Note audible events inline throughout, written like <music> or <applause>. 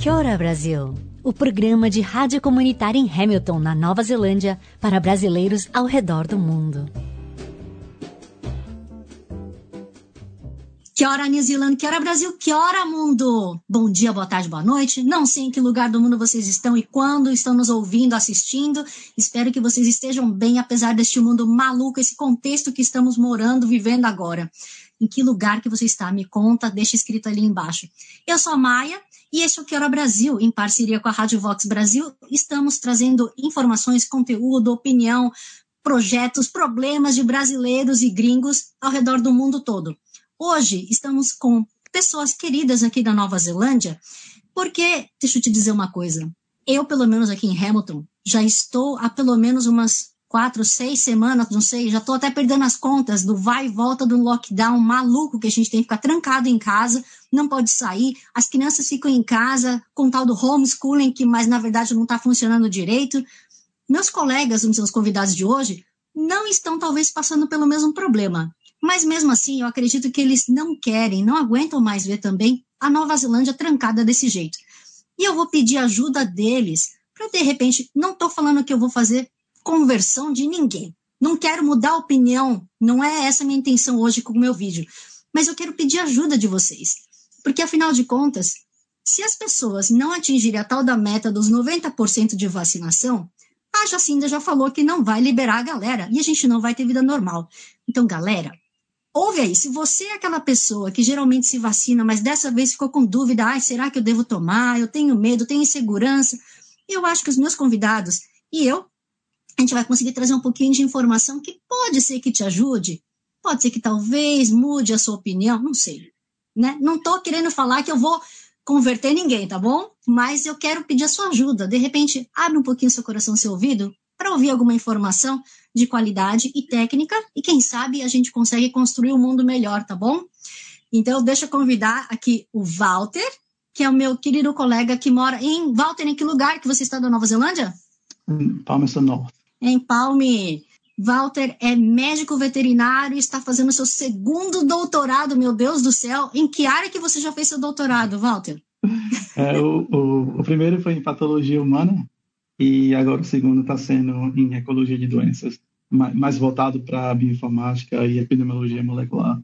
Kia ora, Brasil! O programa de rádio comunitária em Hamilton, na Nova Zelândia, para brasileiros ao redor do mundo. Que hora New Zealand, que hora Brasil, que hora mundo! Bom dia, boa tarde, boa noite. Não sei em que lugar do mundo vocês estão e quando estão nos ouvindo, assistindo. Espero que vocês estejam bem, apesar deste mundo maluco, esse contexto que estamos morando, vivendo agora. Em que lugar que você está? Me conta, deixa escrito ali embaixo. Eu sou a Maia e este é o Que Hora Brasil, em parceria com a Rádio Vox Brasil. Estamos trazendo informações, conteúdo, opinião, projetos, problemas de brasileiros e gringos ao redor do mundo todo. Hoje estamos com pessoas queridas aqui da Nova Zelândia, porque, deixa eu te dizer uma coisa, eu, pelo menos aqui em Hamilton, já estou há pelo menos umas quatro, seis semanas, não sei, já estou até perdendo as contas do vai e volta do lockdown maluco que a gente tem que ficar trancado em casa, não pode sair, as crianças ficam em casa com tal do homeschooling, que mas na verdade não está funcionando direito. Meus colegas, os convidados de hoje, não estão talvez passando pelo mesmo problema. Mas mesmo assim, eu acredito que eles não querem, não aguentam mais ver também a Nova Zelândia trancada desse jeito. E eu vou pedir ajuda deles para de repente, não estou falando que eu vou fazer conversão de ninguém. Não quero mudar a opinião, não é essa a minha intenção hoje com o meu vídeo. Mas eu quero pedir ajuda de vocês. Porque, afinal de contas, se as pessoas não atingirem a tal da meta dos 90% de vacinação, a Jacinda já falou que não vai liberar a galera e a gente não vai ter vida normal. Então, galera, ouve aí. Se você é aquela pessoa que geralmente se vacina, mas dessa vez ficou com dúvida, será que eu devo tomar? Eu tenho medo, tenho insegurança. Eu acho que os meus convidados e eu a gente vai conseguir trazer um pouquinho de informação que pode ser que te ajude, pode ser que talvez mude a sua opinião, não sei. Né? Não estou querendo falar que eu vou converter ninguém, tá bom? Mas eu quero pedir a sua ajuda. De repente, abre um pouquinho seu coração, seu ouvido, para ouvir alguma informação de qualidade e técnica, e quem sabe a gente consegue construir um mundo melhor, tá bom? Então, deixa eu convidar aqui o Walter, que é o meu querido colega que mora em. Walter, em que lugar que você está da Nova Zelândia? Palmerston North em Palme. Walter é médico veterinário e está fazendo seu segundo doutorado, meu Deus do céu. Em que área que você já fez seu doutorado, Walter? É, o, o, o, primeiro foi em patologia humana e agora o segundo está sendo em ecologia de doenças, mais voltado para bioinformática e epidemiologia molecular.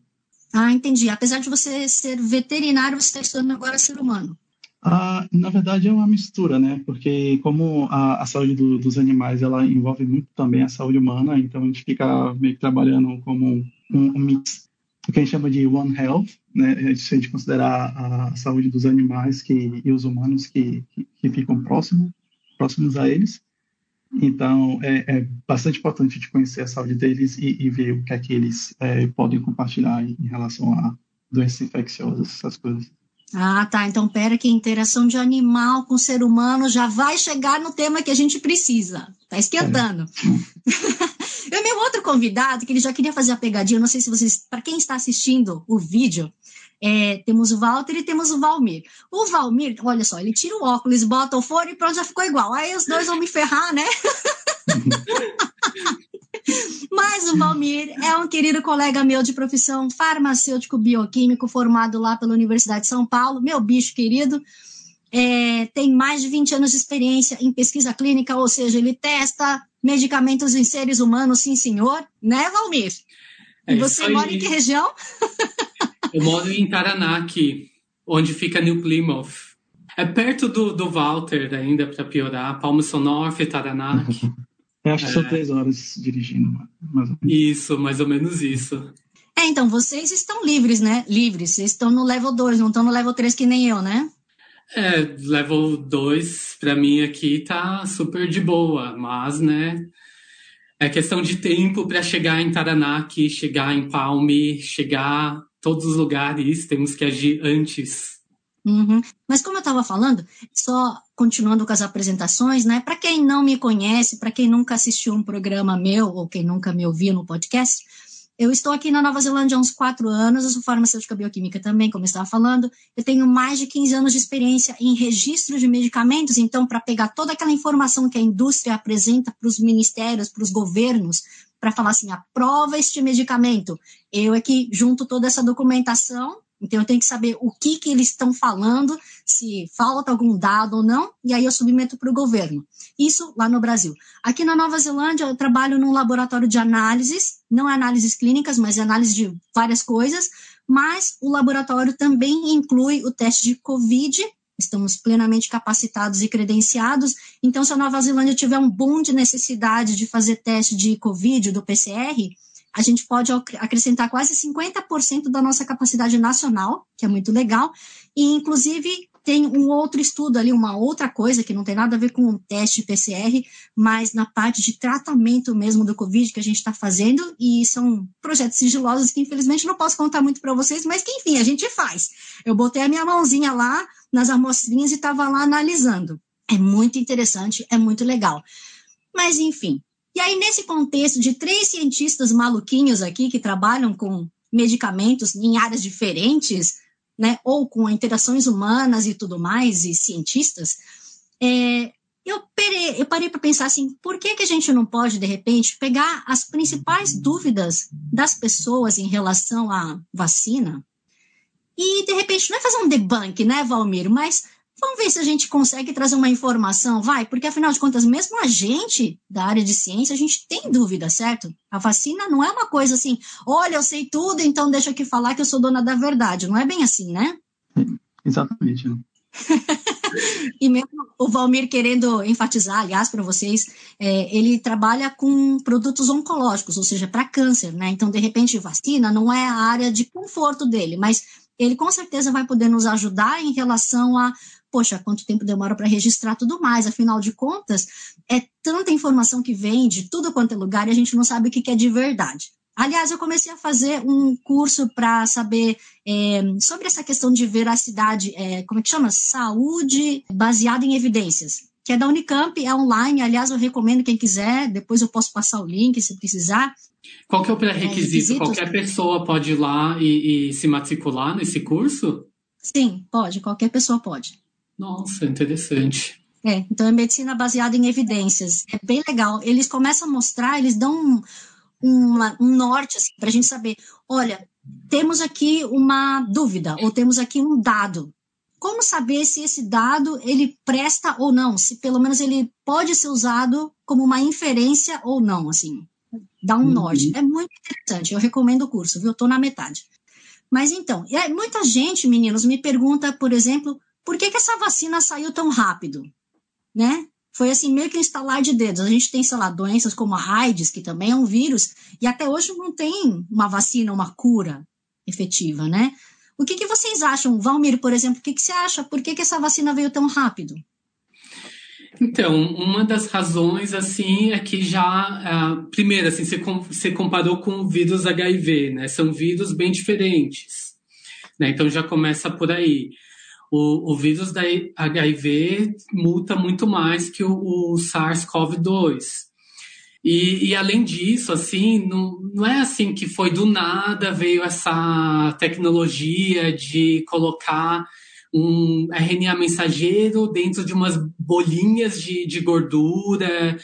Ah, entendi. Apesar de você ser veterinário, você está estudando agora ser humano. Ah, na verdade é uma mistura, né? Porque como a, a saúde do, dos animais ela envolve muito também a saúde humana, então a gente fica meio que trabalhando como um, um mix, o que a gente chama de One Health, né? Se a gente considerar a saúde dos animais que, e os humanos que, que, que ficam próximos, a eles. Então é, é, bastante importante de conhecer a saúde deles e, e ver o que é que eles é, podem compartilhar em relação a doenças infecciosas, essas coisas. Ah, tá. Então, pera que a interação de animal com ser humano já vai chegar no tema que a gente precisa. Tá esquentando. É. <laughs> e o meu outro convidado, que ele já queria fazer a pegadinha, não sei se vocês, para quem está assistindo o vídeo, é, temos o Walter e temos o Valmir. O Valmir, olha só, ele tira o óculos, bota o fone e pronto, já ficou igual. Aí os dois vão me ferrar, né? <laughs> Mas o Valmir é um querido colega meu de profissão farmacêutico bioquímico, formado lá pela Universidade de São Paulo, meu bicho querido. É, tem mais de 20 anos de experiência em pesquisa clínica, ou seja, ele testa medicamentos em seres humanos, sim, senhor, né, Valmir? É, e você mora em que região? Eu moro em Taranaki, onde fica New Plymouth. É perto do, do Walter ainda, para piorar, Palmerston North, Taranaki. <laughs> Eu acho que são é. três horas dirigindo. Mais isso, mais ou menos isso. É, então, vocês estão livres, né? Livres. Vocês estão no level 2, não estão no level 3 que nem eu, né? É, level 2 para mim aqui tá super de boa, mas, né? É questão de tempo para chegar em Taranaki, chegar em Palme, chegar todos os lugares, temos que agir antes. Uhum. Mas como eu estava falando, só continuando com as apresentações, né? Para quem não me conhece, para quem nunca assistiu um programa meu ou quem nunca me ouviu no podcast, eu estou aqui na Nova Zelândia há uns quatro anos, eu sou farmacêutica bioquímica também, como eu estava falando. Eu tenho mais de 15 anos de experiência em registro de medicamentos, então, para pegar toda aquela informação que a indústria apresenta para os ministérios, para os governos, para falar assim, aprova este medicamento. Eu é que junto toda essa documentação então, eu tenho que saber o que, que eles estão falando, se falta algum dado ou não, e aí eu submeto para o governo. Isso lá no Brasil. Aqui na Nova Zelândia, eu trabalho num laboratório de análises, não é análises clínicas, mas é análise de várias coisas, mas o laboratório também inclui o teste de COVID, estamos plenamente capacitados e credenciados. Então, se a Nova Zelândia tiver um boom de necessidade de fazer teste de COVID, do PCR, a gente pode acrescentar quase 50% da nossa capacidade nacional, que é muito legal, e inclusive tem um outro estudo ali, uma outra coisa que não tem nada a ver com o teste PCR, mas na parte de tratamento mesmo do Covid que a gente está fazendo, e são projetos sigilosos que infelizmente não posso contar muito para vocês, mas que enfim, a gente faz. Eu botei a minha mãozinha lá nas amostrinhas e estava lá analisando. É muito interessante, é muito legal. Mas enfim, e aí, nesse contexto de três cientistas maluquinhos aqui que trabalham com medicamentos em áreas diferentes, né, ou com interações humanas e tudo mais, e cientistas, é, eu, parei, eu parei para pensar assim, por que, que a gente não pode, de repente, pegar as principais dúvidas das pessoas em relação à vacina? E, de repente, não é fazer um debunk, né, Valmir, mas Vamos ver se a gente consegue trazer uma informação, vai, porque afinal de contas, mesmo a gente da área de ciência, a gente tem dúvida, certo? A vacina não é uma coisa assim, olha, eu sei tudo, então deixa aqui falar que eu sou dona da verdade. Não é bem assim, né? Exatamente. <laughs> e mesmo o Valmir querendo enfatizar, aliás, para vocês, é, ele trabalha com produtos oncológicos, ou seja, para câncer, né? Então, de repente, vacina não é a área de conforto dele, mas ele com certeza vai poder nos ajudar em relação a poxa, quanto tempo demora para registrar tudo mais? Afinal de contas, é tanta informação que vem de tudo quanto é lugar e a gente não sabe o que é de verdade. Aliás, eu comecei a fazer um curso para saber é, sobre essa questão de veracidade, é, como é que chama? Saúde baseada em evidências, que é da Unicamp, é online. Aliás, eu recomendo quem quiser, depois eu posso passar o link se precisar. Qual que é o pré-requisito? É, qualquer pessoa pode ir lá e, e se matricular nesse curso? Sim, pode, qualquer pessoa pode. Nossa, interessante. É, então é medicina baseada em evidências. É bem legal. Eles começam a mostrar, eles dão um, uma, um norte assim, para a gente saber: olha, temos aqui uma dúvida, ou temos aqui um dado. Como saber se esse dado ele presta ou não? Se pelo menos ele pode ser usado como uma inferência ou não, assim. Dá um uhum. norte. É muito interessante. Eu recomendo o curso, viu? Eu estou na metade. Mas então, muita gente, meninos, me pergunta, por exemplo, por que, que essa vacina saiu tão rápido? Né? Foi assim, meio que um instalar de dedos. A gente tem, sei lá, doenças como a AIDS, que também é um vírus, e até hoje não tem uma vacina, uma cura efetiva, né? O que, que vocês acham? Valmir, por exemplo, o que, que você acha? Por que, que essa vacina veio tão rápido? Então, uma das razões, assim, é que já, uh, primeiro, assim, você, com, você comparou com o vírus HIV, né? São vírus bem diferentes, né? Então já começa por aí o, o vírus da HIV muta muito mais que o, o SARS-CoV-2. E, e, além disso, assim, não, não é assim que foi do nada veio essa tecnologia de colocar um RNA mensageiro dentro de umas bolinhas de, de gordura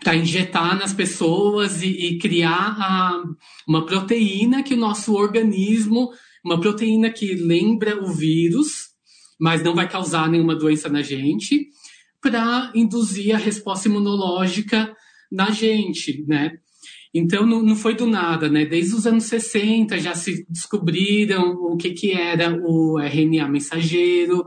para injetar nas pessoas e, e criar a, uma proteína que o nosso organismo, uma proteína que lembra o vírus, mas não vai causar nenhuma doença na gente, para induzir a resposta imunológica na gente, né? Então não, não foi do nada, né? Desde os anos 60 já se descobriram o que, que era o RNA mensageiro.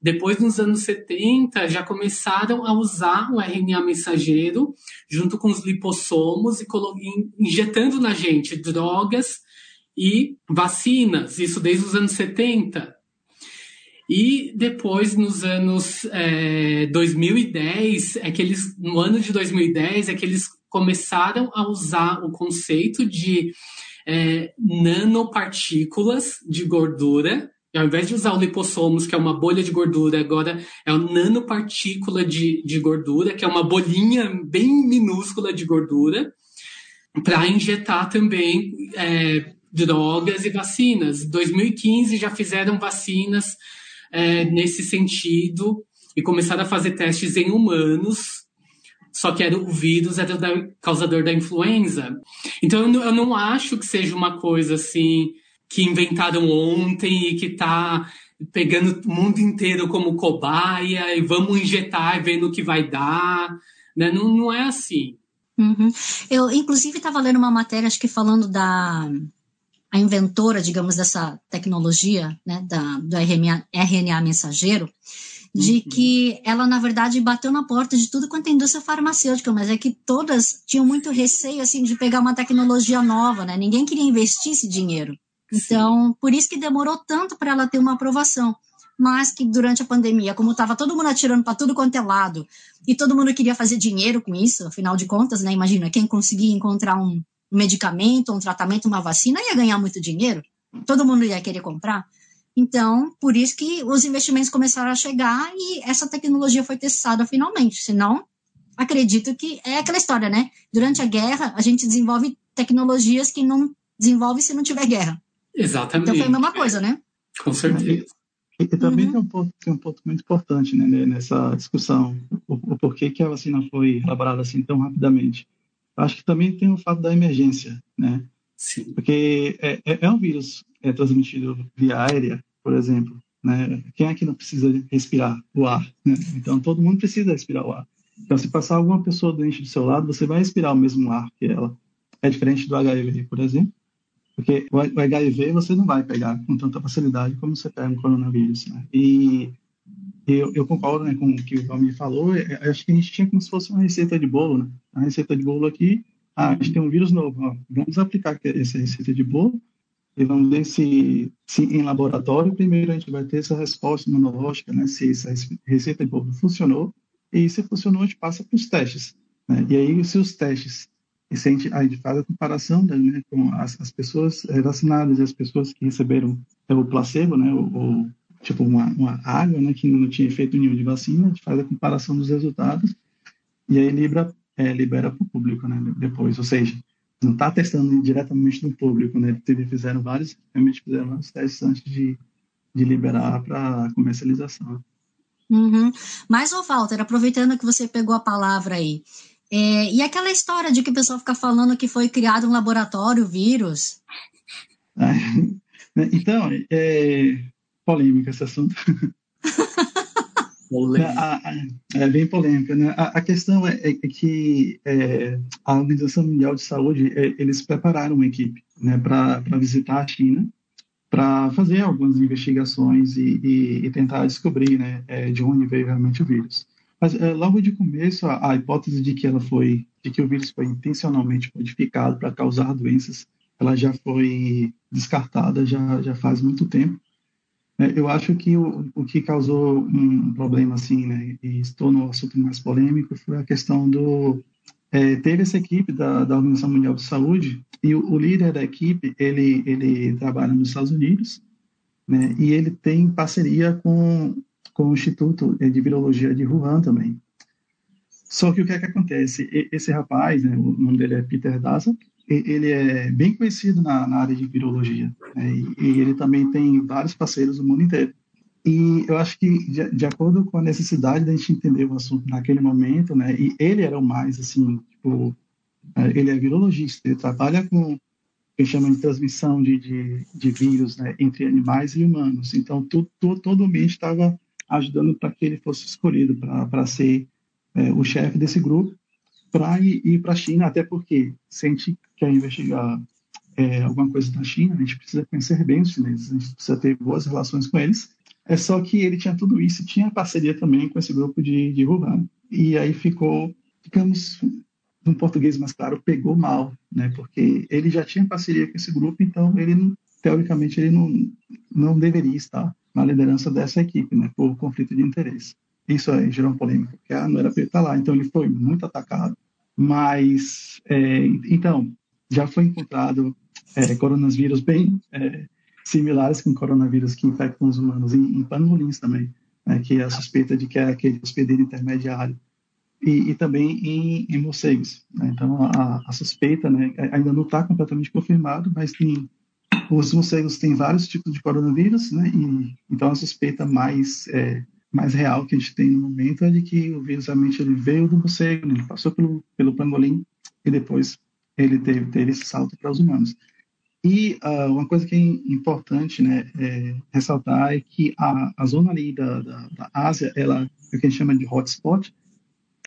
Depois, nos anos 70, já começaram a usar o RNA mensageiro junto com os lipossomos e injetando na gente drogas e vacinas, isso desde os anos 70. E depois, nos anos é, 2010, é que eles, no ano de 2010, é que eles começaram a usar o conceito de é, nanopartículas de gordura. E ao invés de usar o lipossomos, que é uma bolha de gordura, agora é uma nanopartícula de, de gordura, que é uma bolinha bem minúscula de gordura, para injetar também é, drogas e vacinas. Em 2015 já fizeram vacinas é, nesse sentido e começaram a fazer testes em humanos só que era o vírus era o causador da influenza. Então eu não, eu não acho que seja uma coisa assim que inventaram ontem e que está pegando o mundo inteiro como cobaia e vamos injetar vendo o que vai dar. Né? Não, não é assim. Uhum. Eu, inclusive, estava lendo uma matéria, acho que falando da a inventora, digamos, dessa tecnologia, né, da, do RNA, RNA mensageiro, de uhum. que ela, na verdade, bateu na porta de tudo quanto é indústria farmacêutica, mas é que todas tinham muito receio, assim, de pegar uma tecnologia nova, né? Ninguém queria investir esse dinheiro. Então, Sim. por isso que demorou tanto para ela ter uma aprovação. Mas que durante a pandemia, como estava todo mundo atirando para tudo quanto é lado, e todo mundo queria fazer dinheiro com isso, afinal de contas, né? Imagina, quem conseguia encontrar um medicamento, um tratamento, uma vacina, ia ganhar muito dinheiro. Todo mundo ia querer comprar. Então, por isso que os investimentos começaram a chegar e essa tecnologia foi testada finalmente. Senão, acredito que é aquela história, né? Durante a guerra, a gente desenvolve tecnologias que não desenvolve se não tiver guerra. Exatamente. Então foi a mesma coisa, né? Com certeza. E, e também uhum. tem, um ponto, tem um ponto muito importante né, nessa discussão, o, o, porquê que a vacina foi elaborada assim tão rapidamente. Acho que também tem o fato da emergência, né? Sim. Porque é, é, é um vírus é transmitido via aérea, por exemplo, né? Quem é que não precisa respirar o ar? Né? Então, todo mundo precisa respirar o ar. Então, se passar alguma pessoa doente do seu lado, você vai respirar o mesmo ar que ela. É diferente do HIV, por exemplo, porque o HIV você não vai pegar com tanta facilidade como você pega o coronavírus. Né? E eu, eu, concordo né, com o que o Valmir falou. Eu acho que a gente tinha como se fosse uma receita de bolo. Né? A receita de bolo aqui, ah, a gente tem um vírus novo. Ó, vamos aplicar essa receita de bolo e vamos ver se, se em laboratório, primeiro a gente vai ter essa resposta imunológica, né, se essa receita de bolo funcionou, e se funcionou, a gente passa para os testes. Né, e aí, se os testes, e se a, gente, a gente faz a comparação né, com as, as, pessoas vacinadas e as pessoas que receberam o placebo, né, o, tipo uma, uma água, né, que não tinha efeito nenhum de vacina, a gente faz a comparação dos resultados, e aí libera, é, libera para o público né, depois, ou seja, não está testando diretamente no público, né? Eles fizeram vários, realmente fizeram vários testes antes de, de liberar para comercialização. Uhum. Mas, ô Walter, aproveitando que você pegou a palavra aí, é, e aquela história de que o pessoal fica falando que foi criado um laboratório, vírus? <laughs> É, então, é polêmica esse assunto. <laughs> É, é, bem polêmica, né? A, a questão é, é que é, a Organização Mundial de Saúde, é, eles prepararam uma equipe né, para visitar a China, para fazer algumas investigações e, e, e tentar descobrir né, é, de onde veio realmente o vírus. Mas é, logo de começo, a, a, hipótese de que ela foi, de que o vírus foi intencionalmente modificado para causar doenças, ela já foi descartada já, já faz muito tempo. É, eu acho que o, o que causou um problema assim, né, e se tornou o assunto mais polêmico foi a questão do é, teve essa equipe da, da Organização Mundial de Saúde e o, o, líder da equipe ele ele trabalha nos Estados Unidos, né, e ele tem parceria com com o Instituto de Virologia de Wuhan também. Só que o que é que acontece? Esse rapaz, né, o nome dele é Peter Daszak, ele é bem conhecido na, na área de virologia né? e, e, ele também tem vários parceiros no mundo inteiro. E eu acho que de, de, acordo com a necessidade da gente entender o assunto naquele momento, né? E ele era o mais assim, tipo, é, ele é virologista, ele trabalha com que chama de transmissão de, de, de vírus, né? Entre animais e humanos. Então tu, tu, todo o ambiente estava ajudando para que ele fosse escolhido para ser é, o chefe desse grupo para ir, ir para a China, até porque se a gente quer investigar é, alguma coisa na China, a gente precisa conhecer bem os chineses, a gente precisa ter boas relações com eles. É só que ele tinha tudo isso tinha parceria também com esse grupo de, de Wuhan. E aí ficou, ficamos, no português mais claro, pegou mal, né? Porque ele já tinha parceria com esse grupo, então ele, teoricamente, ele não, não deveria estar na liderança dessa equipe, né? Por conflito de interesse. Isso aí gerou polêmica, porque ah, não era para ele estar lá. Então ele foi muito atacado Mas, é, então, já foi encontrado é, coronavírus bem é, similares com coronavírus que infectam os humanos, em, em pangolins também, né, que é a suspeita de que é aquele hospedeiro intermediário, e, e também em, em morcegos. Né? Então, a, a, suspeita né, ainda não está completamente confirmado, mas tem, os morcegos têm vários tipos de coronavírus, né, e, então a suspeita mais é, mais real que a gente tem no momento é de que o vírus realmente ele veio do morcego, ele passou pelo, pelo pangolim e depois ele teve, teve esse salto para os humanos. E uh, uma coisa que é importante né, é, ressaltar é que a, a zona ali da, da, da, Ásia, ela é o que a gente chama de hotspot,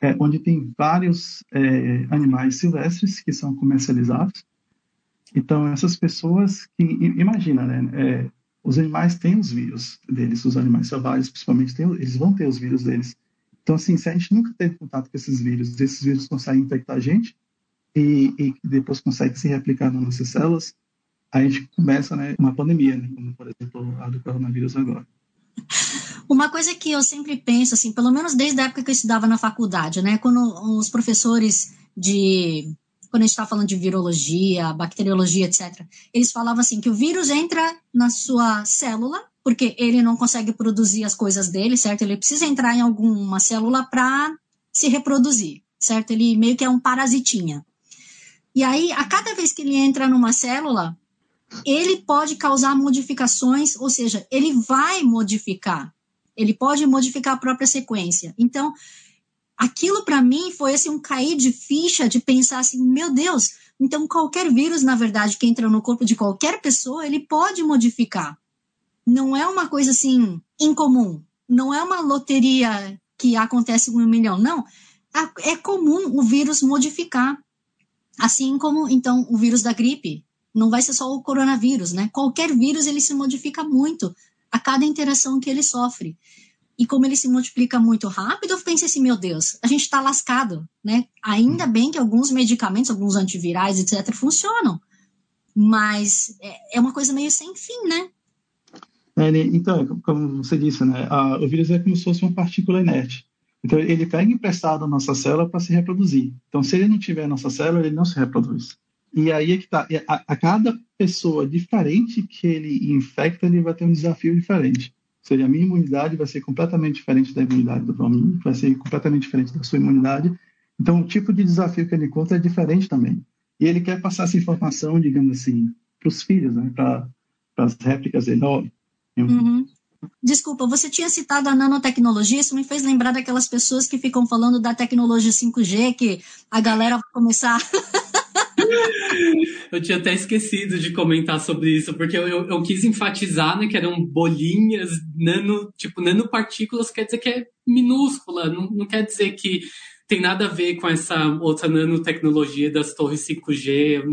é, onde tem vários é, animais silvestres que são comercializados. Então, essas pessoas que, imagina, né, é, os animais têm os vírus deles, os animais selvagens, principalmente, têm, eles vão ter os vírus deles. Então, assim, se a gente nunca teve contato com esses vírus, esses vírus conseguem infectar a gente e, e depois conseguem se replicar nas nossas células, a gente começa né, uma pandemia, né, como, por exemplo, a do coronavírus agora. Uma coisa que eu sempre penso, assim, pelo menos desde a época que eu estudava na faculdade, né, quando os professores de quando a gente está falando de virologia, bacteriologia, etc., eles falavam assim que o vírus entra na sua célula, porque ele não consegue produzir as coisas dele, certo? Ele precisa entrar em alguma célula para se reproduzir, certo? Ele meio que é um parasitinha. E aí, a cada vez que ele entra numa célula, ele pode causar modificações, ou seja, ele vai modificar. Ele pode modificar a própria sequência. Então, aquilo para mim foi assim um cair de ficha de pensar assim, meu Deus, então qualquer vírus, na verdade, que entra no corpo de qualquer pessoa, ele pode modificar. Não é uma coisa assim incomum. Não é uma loteria que acontece com um milhão. Não. É comum o vírus modificar. Assim como, então, o vírus da gripe. Não vai ser só o coronavírus, né? Qualquer vírus, ele se modifica muito a cada interação que ele sofre. E como ele se multiplica muito rápido, eu pensei assim, meu Deus, a gente está lascado, né? Ainda bem que alguns medicamentos, alguns antivirais, etc., funcionam. Mas é, é uma coisa meio sem fim, né? É, então, como você disse, né? A, o vírus é como se fosse uma partícula inerte. Então, ele pega emprestado a nossa célula para se reproduzir. Então, se ele não tiver a nossa célula, ele não se reproduz. E aí é que tá. A, a cada pessoa diferente que ele infecta, ele vai ter um desafio diferente seja, a minha imunidade vai ser completamente diferente da imunidade do Valmir, vai ser completamente diferente da sua imunidade. Então, o tipo de desafio que ele encontra é diferente também. E ele quer passar essa informação, digamos assim, para os filhos, né? para as réplicas dele. Uhum. Desculpa, você tinha citado a nanotecnologia, isso me fez lembrar daquelas pessoas que ficam falando da tecnologia 5G, que a galera vai começar <laughs> eu tinha até esquecido de comentar sobre isso, porque eu, eu, eu, quis enfatizar, né, que eram bolinhas, nano, tipo, nanopartículas quer dizer que é minúscula, não, não quer dizer que tem nada a ver com essa outra nanotecnologia das torres 5G.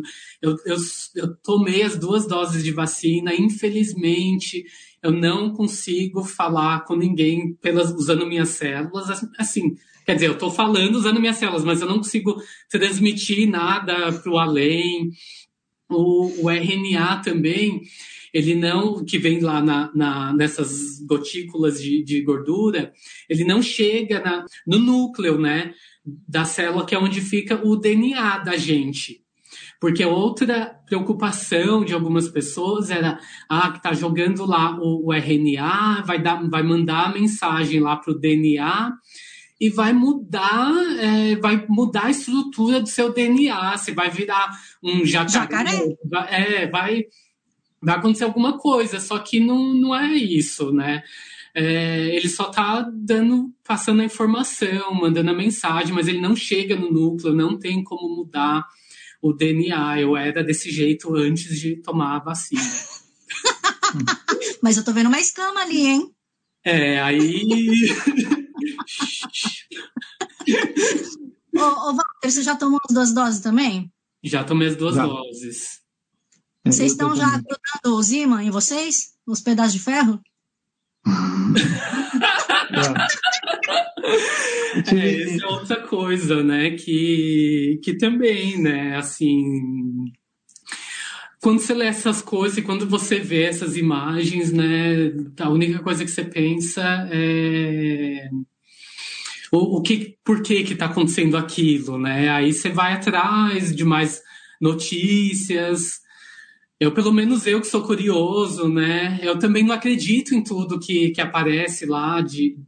Eu, eu, eu tomei as duas doses de vacina, infelizmente, eu não consigo falar com ninguém pelas, usando minhas células, assim, Quer dizer, eu estou falando usando minhas células, mas eu não consigo transmitir nada para o além. O, RNA também, ele não, que vem lá na, na nessas gotículas de, de, gordura, ele não chega na, no núcleo, né, da célula, que é onde fica o DNA da gente. Porque outra preocupação de algumas pessoas era, ah, que tá jogando lá o, o RNA, vai, dar, vai mandar a mensagem lá para o DNA, e vai mudar, é, vai mudar a estrutura do seu DNA. Você vai virar um jacaré. jacaré. Vai, é, vai, vai acontecer alguma coisa, só que não, não é isso, né? É, ele só está dando, passando a informação, mandando a mensagem, mas ele não chega no núcleo, não tem como mudar o DNA. Eu era desse jeito antes de tomar a vacina. <laughs> mas eu tô vendo uma escama ali, hein? É, aí. <laughs> ô, ô, Walter, você já tomou as duas doses também? Já tomei as duas já. doses. Vocês estão já grudando os imã em vocês? Os pedaços de ferro? É, <laughs> essa é outra coisa, né? Que, que também, né? Assim, quando você lê essas coisas e quando você vê essas imagens, né, a única coisa que você pensa é o, o que, por que que está acontecendo aquilo, né? Aí você vai atrás de mais notícias. Eu, pelo menos eu que sou curioso, né? Eu também não acredito em tudo que, que aparece lá, de,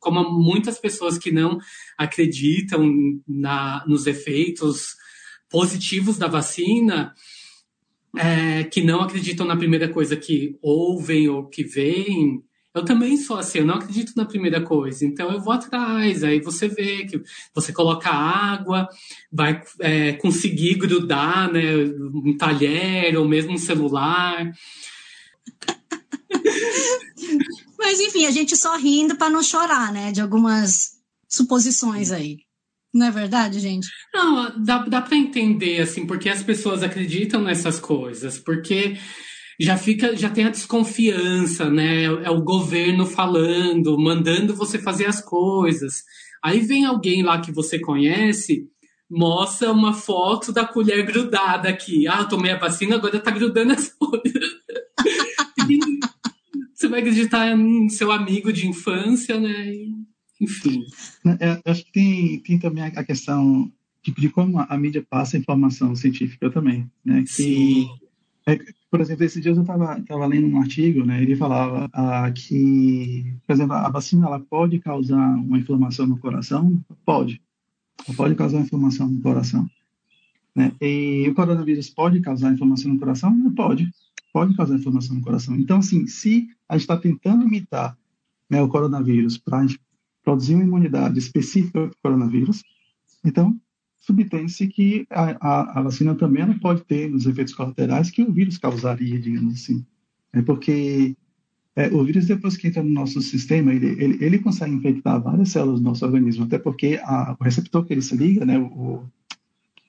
como muitas pessoas que não acreditam na, nos efeitos positivos da vacina, é, que não acreditam na primeira coisa que ouvem ou que veem, eu também sou assim, eu não acredito na primeira coisa, então eu vou atrás, aí você vê que você coloca água, vai é, conseguir grudar né, um talher ou mesmo um celular. <laughs> Mas enfim, a gente só rindo para não chorar, né? De algumas suposições aí. Não é verdade, gente? Não, dá, dá para entender, assim, porque as pessoas acreditam nessas coisas, porque já fica, já tem a desconfiança, né? É o governo falando, mandando você fazer as coisas. Aí vem alguém lá que você conhece, mostra uma foto da colher grudada aqui. Ah, tomei a vacina, agora tá grudando as coisas. <laughs> você vai acreditar no seu amigo de infância, né? Enfim. É, acho que tem, tem também a questão de, como a, a, mídia passa a informação científica também, né? Que, Sim. É, por exemplo, esses dias eu estava lendo um artigo, né? Ele falava ah, que, por exemplo, a vacina ela pode causar uma inflamação no coração? Pode. Ela pode causar inflamação no coração. Né? E o coronavírus pode causar inflamação no coração? Pode. Pode causar inflamação no coração. Então, assim, se a gente está tentando imitar né, o coronavírus para produzir uma imunidade específica para o coronavírus, então subtém-se que a, a, a, vacina também ela pode ter os efeitos colaterais que o vírus causaria, digamos assim. É porque é, o vírus, depois que entra no nosso sistema, ele, ele, ele consegue infectar várias células do nosso organismo, até porque a, o receptor que ele se liga, né, o,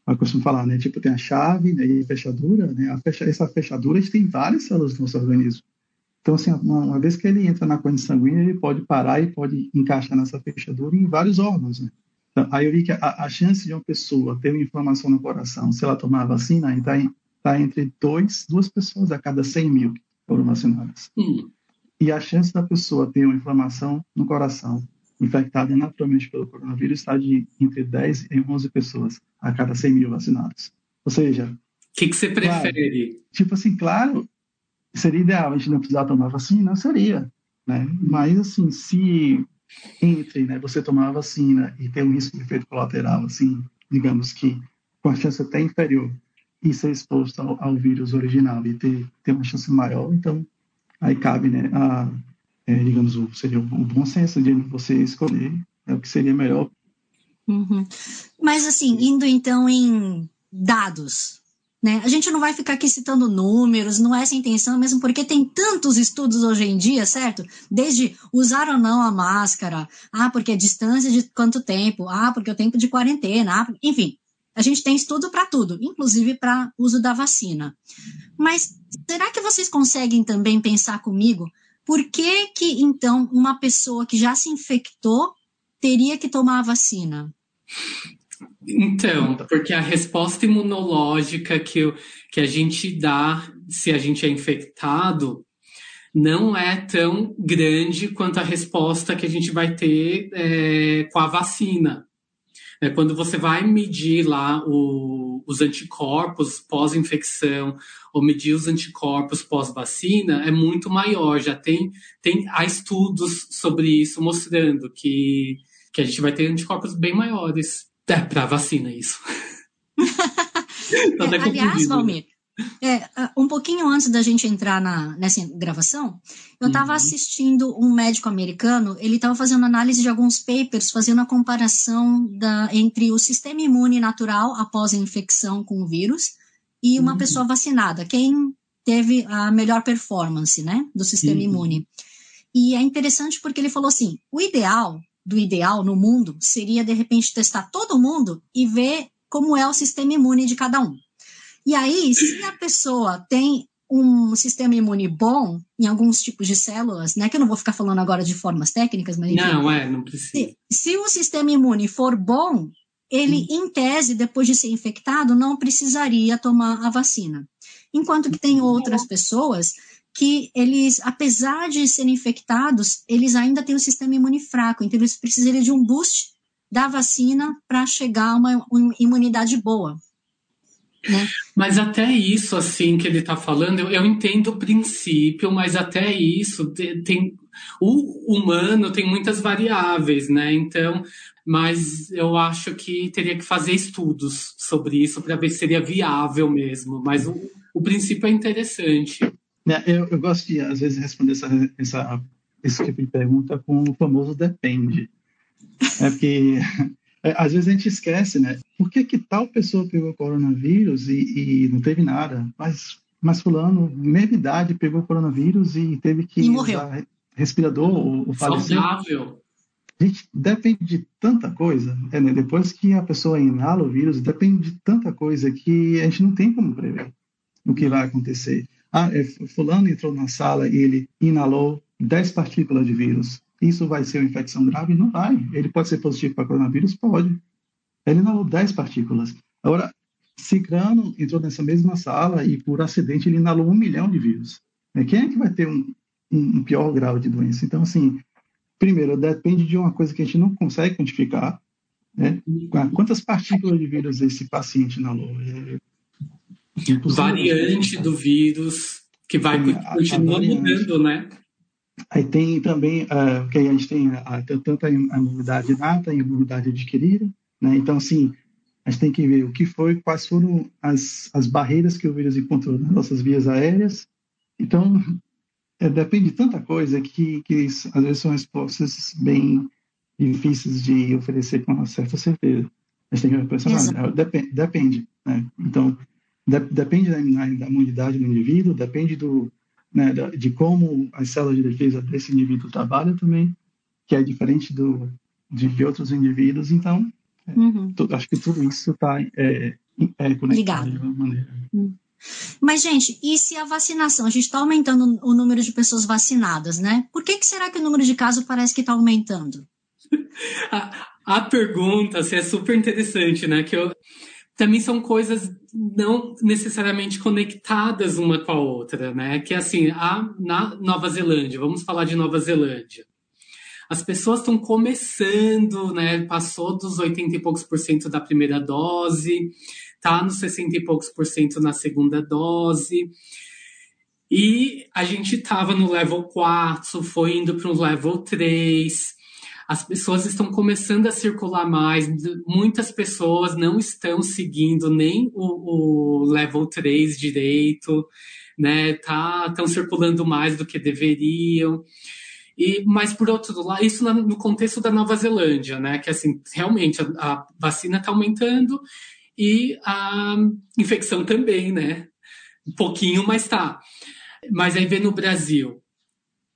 eu costumo falar, né, tipo, tem a chave né, e a fechadura, né, a fecha, essa fechadura tem várias células do nosso organismo. Então, assim, uma, uma, vez que ele entra na corrente sanguínea, ele pode parar e pode encaixar nessa fechadura em vários órgãos, né? Então, aí eu vi que a, a, chance de uma pessoa ter uma inflamação no coração, se ela tomar a vacina, está tá entre dois, duas pessoas a cada 100 mil que foram vacinadas. Hum. E a chance da pessoa ter uma inflamação no coração infectada naturalmente pelo coronavírus está de entre 10 e 11 pessoas a cada 100 mil vacinados. Ou seja... O que, que você prefere? Claro, tipo assim, claro, seria ideal a gente não precisar tomar vacina? Seria, né? Mas, assim, se entre né, você tomar a vacina e ter um risco de efeito colateral, assim, digamos que com a chance até inferior, e ser exposto ao, ao vírus original e ter, ter uma chance maior, então aí cabe, né, a, é, digamos, o, seria o, o, bom senso de você escolher é o que seria melhor. Uhum. Mas, assim, indo então em dados, né? A gente não vai ficar aqui citando números, não é essa a intenção, mesmo porque tem tantos estudos hoje em dia, certo? Desde usar ou não a máscara, ah, porque a distância de quanto tempo, ah, porque o tempo de quarentena, ah, enfim, a gente tem estudo para tudo, inclusive para uso da vacina. Mas será que vocês conseguem também pensar comigo por que que então uma pessoa que já se infectou teria que tomar a vacina? Então, porque a resposta imunológica que, que a gente dá se a gente é infectado não é tão grande quanto a resposta que a gente vai ter é, com a vacina. É, quando você vai medir lá o, os anticorpos pós-infecção ou medir os anticorpos pós-vacina, é muito maior. Já tem, tem há estudos sobre isso mostrando que, que a gente vai ter anticorpos bem maiores. É, para vacina, isso. <laughs> é, aliás, Valmir, é, um pouquinho antes da gente entrar na, nessa gravação, eu estava uhum. assistindo um médico americano, ele estava fazendo análise de alguns papers, fazendo a comparação da, entre o sistema imune natural após a infecção com o vírus e uma uhum. pessoa vacinada, quem teve a melhor performance né, do sistema uhum. imune. E é interessante porque ele falou assim: o ideal do ideal no mundo seria, de repente, testar todo mundo e ver como é o sistema imune de cada um. E aí, se a pessoa tem um sistema imune bom em alguns tipos de células, né? Que eu não vou ficar falando agora de formas técnicas, mas enfim, não é, não precisa. Se, se o sistema imune for bom, ele, hum. em tese, depois de ser infectado, não precisaria tomar a vacina. Enquanto que tem outras pessoas que eles, apesar de serem infectados, eles ainda têm o sistema imune fraco, então eles precisariam de um boost da vacina para chegar a uma, imunidade boa. Né? Mas até isso, assim, que ele está falando, eu, eu, entendo o princípio, mas até isso tem, o humano tem muitas variáveis, né? Então, mas eu acho que teria que fazer estudos sobre isso para ver se seria viável mesmo. Mas o, o princípio é interessante. É, eu, eu, gosto de, às vezes, responder essa, essa, esse tipo de pergunta com o famoso depende. É porque <laughs> é, às vezes a gente esquece, né? Por que, que tal pessoa pegou coronavírus e, e não teve nada? Mas, mas fulano, mesma idade, pegou coronavírus e teve que e morreu. usar respirador ou faleceu. Saudável. Gente, depende de tanta coisa. É, né? Depois que a pessoa inala o vírus, depende de tanta coisa que a gente não tem como prever o que vai acontecer. Ah, é, fulano entrou na sala e ele inalou 10 partículas de vírus. Isso vai ser uma infecção grave? Não vai. Ele pode ser positivo para coronavírus? Pode. Ele inalou 10 partículas. Agora, Cicrano entrou nessa mesma sala e, por acidente, ele inalou um milhão de vírus. Né? Quem é que vai ter um, um pior grau de doença? Então, assim, primeiro, depende de uma coisa que a gente não consegue quantificar. Né? Quantas partículas de vírus esse paciente inalou? Variante do vírus que vai continuar mudando, né? Aí tem também, uh, que a gente tem uh, tanto a imunidade inata e a imunidade adquirida, né? Então, assim, a gente tem que ver o que foi, quais foram as, as barreiras que o vírus encontrou nas nossas vias aéreas. Então, é, depende de tanta coisa que, que às vezes são respostas bem difíceis de oferecer com uma certa certeza. A gente tem que pensar, depende, depende né? Então, depende da, da imunidade do indivíduo, depende do, né, de como as células de defesa desse indivíduo trabalham também, que é diferente do, de, outros indivíduos. Então, é, uhum. acho que tudo isso está é, é conectado Ligado. de alguma maneira. Uhum. Mas, gente, e se a vacinação? A gente está aumentando o número de pessoas vacinadas, né? Por que, que será que o número de casos parece que está aumentando? <laughs> a, a pergunta assim, é super interessante, né? Que eu, também são coisas não necessariamente conectadas uma com a outra, né? Que assim, a, na Nova Zelândia, vamos falar de Nova Zelândia. As pessoas estão começando, né? Passou dos 80 e poucos por cento da primeira dose, tá nos 60 e poucos por cento na segunda dose. E a gente estava no level 4, foi indo para o level 3 as pessoas estão começando a circular mais, muitas pessoas não estão seguindo nem o, o level 3 direito, né? Tá, estão circulando mais do que deveriam. E, mas por outro lado, isso no contexto da Nova Zelândia, né? Que assim, realmente a, a vacina está aumentando e a infecção também, né? Um pouquinho, mas tá. Mas aí vem no Brasil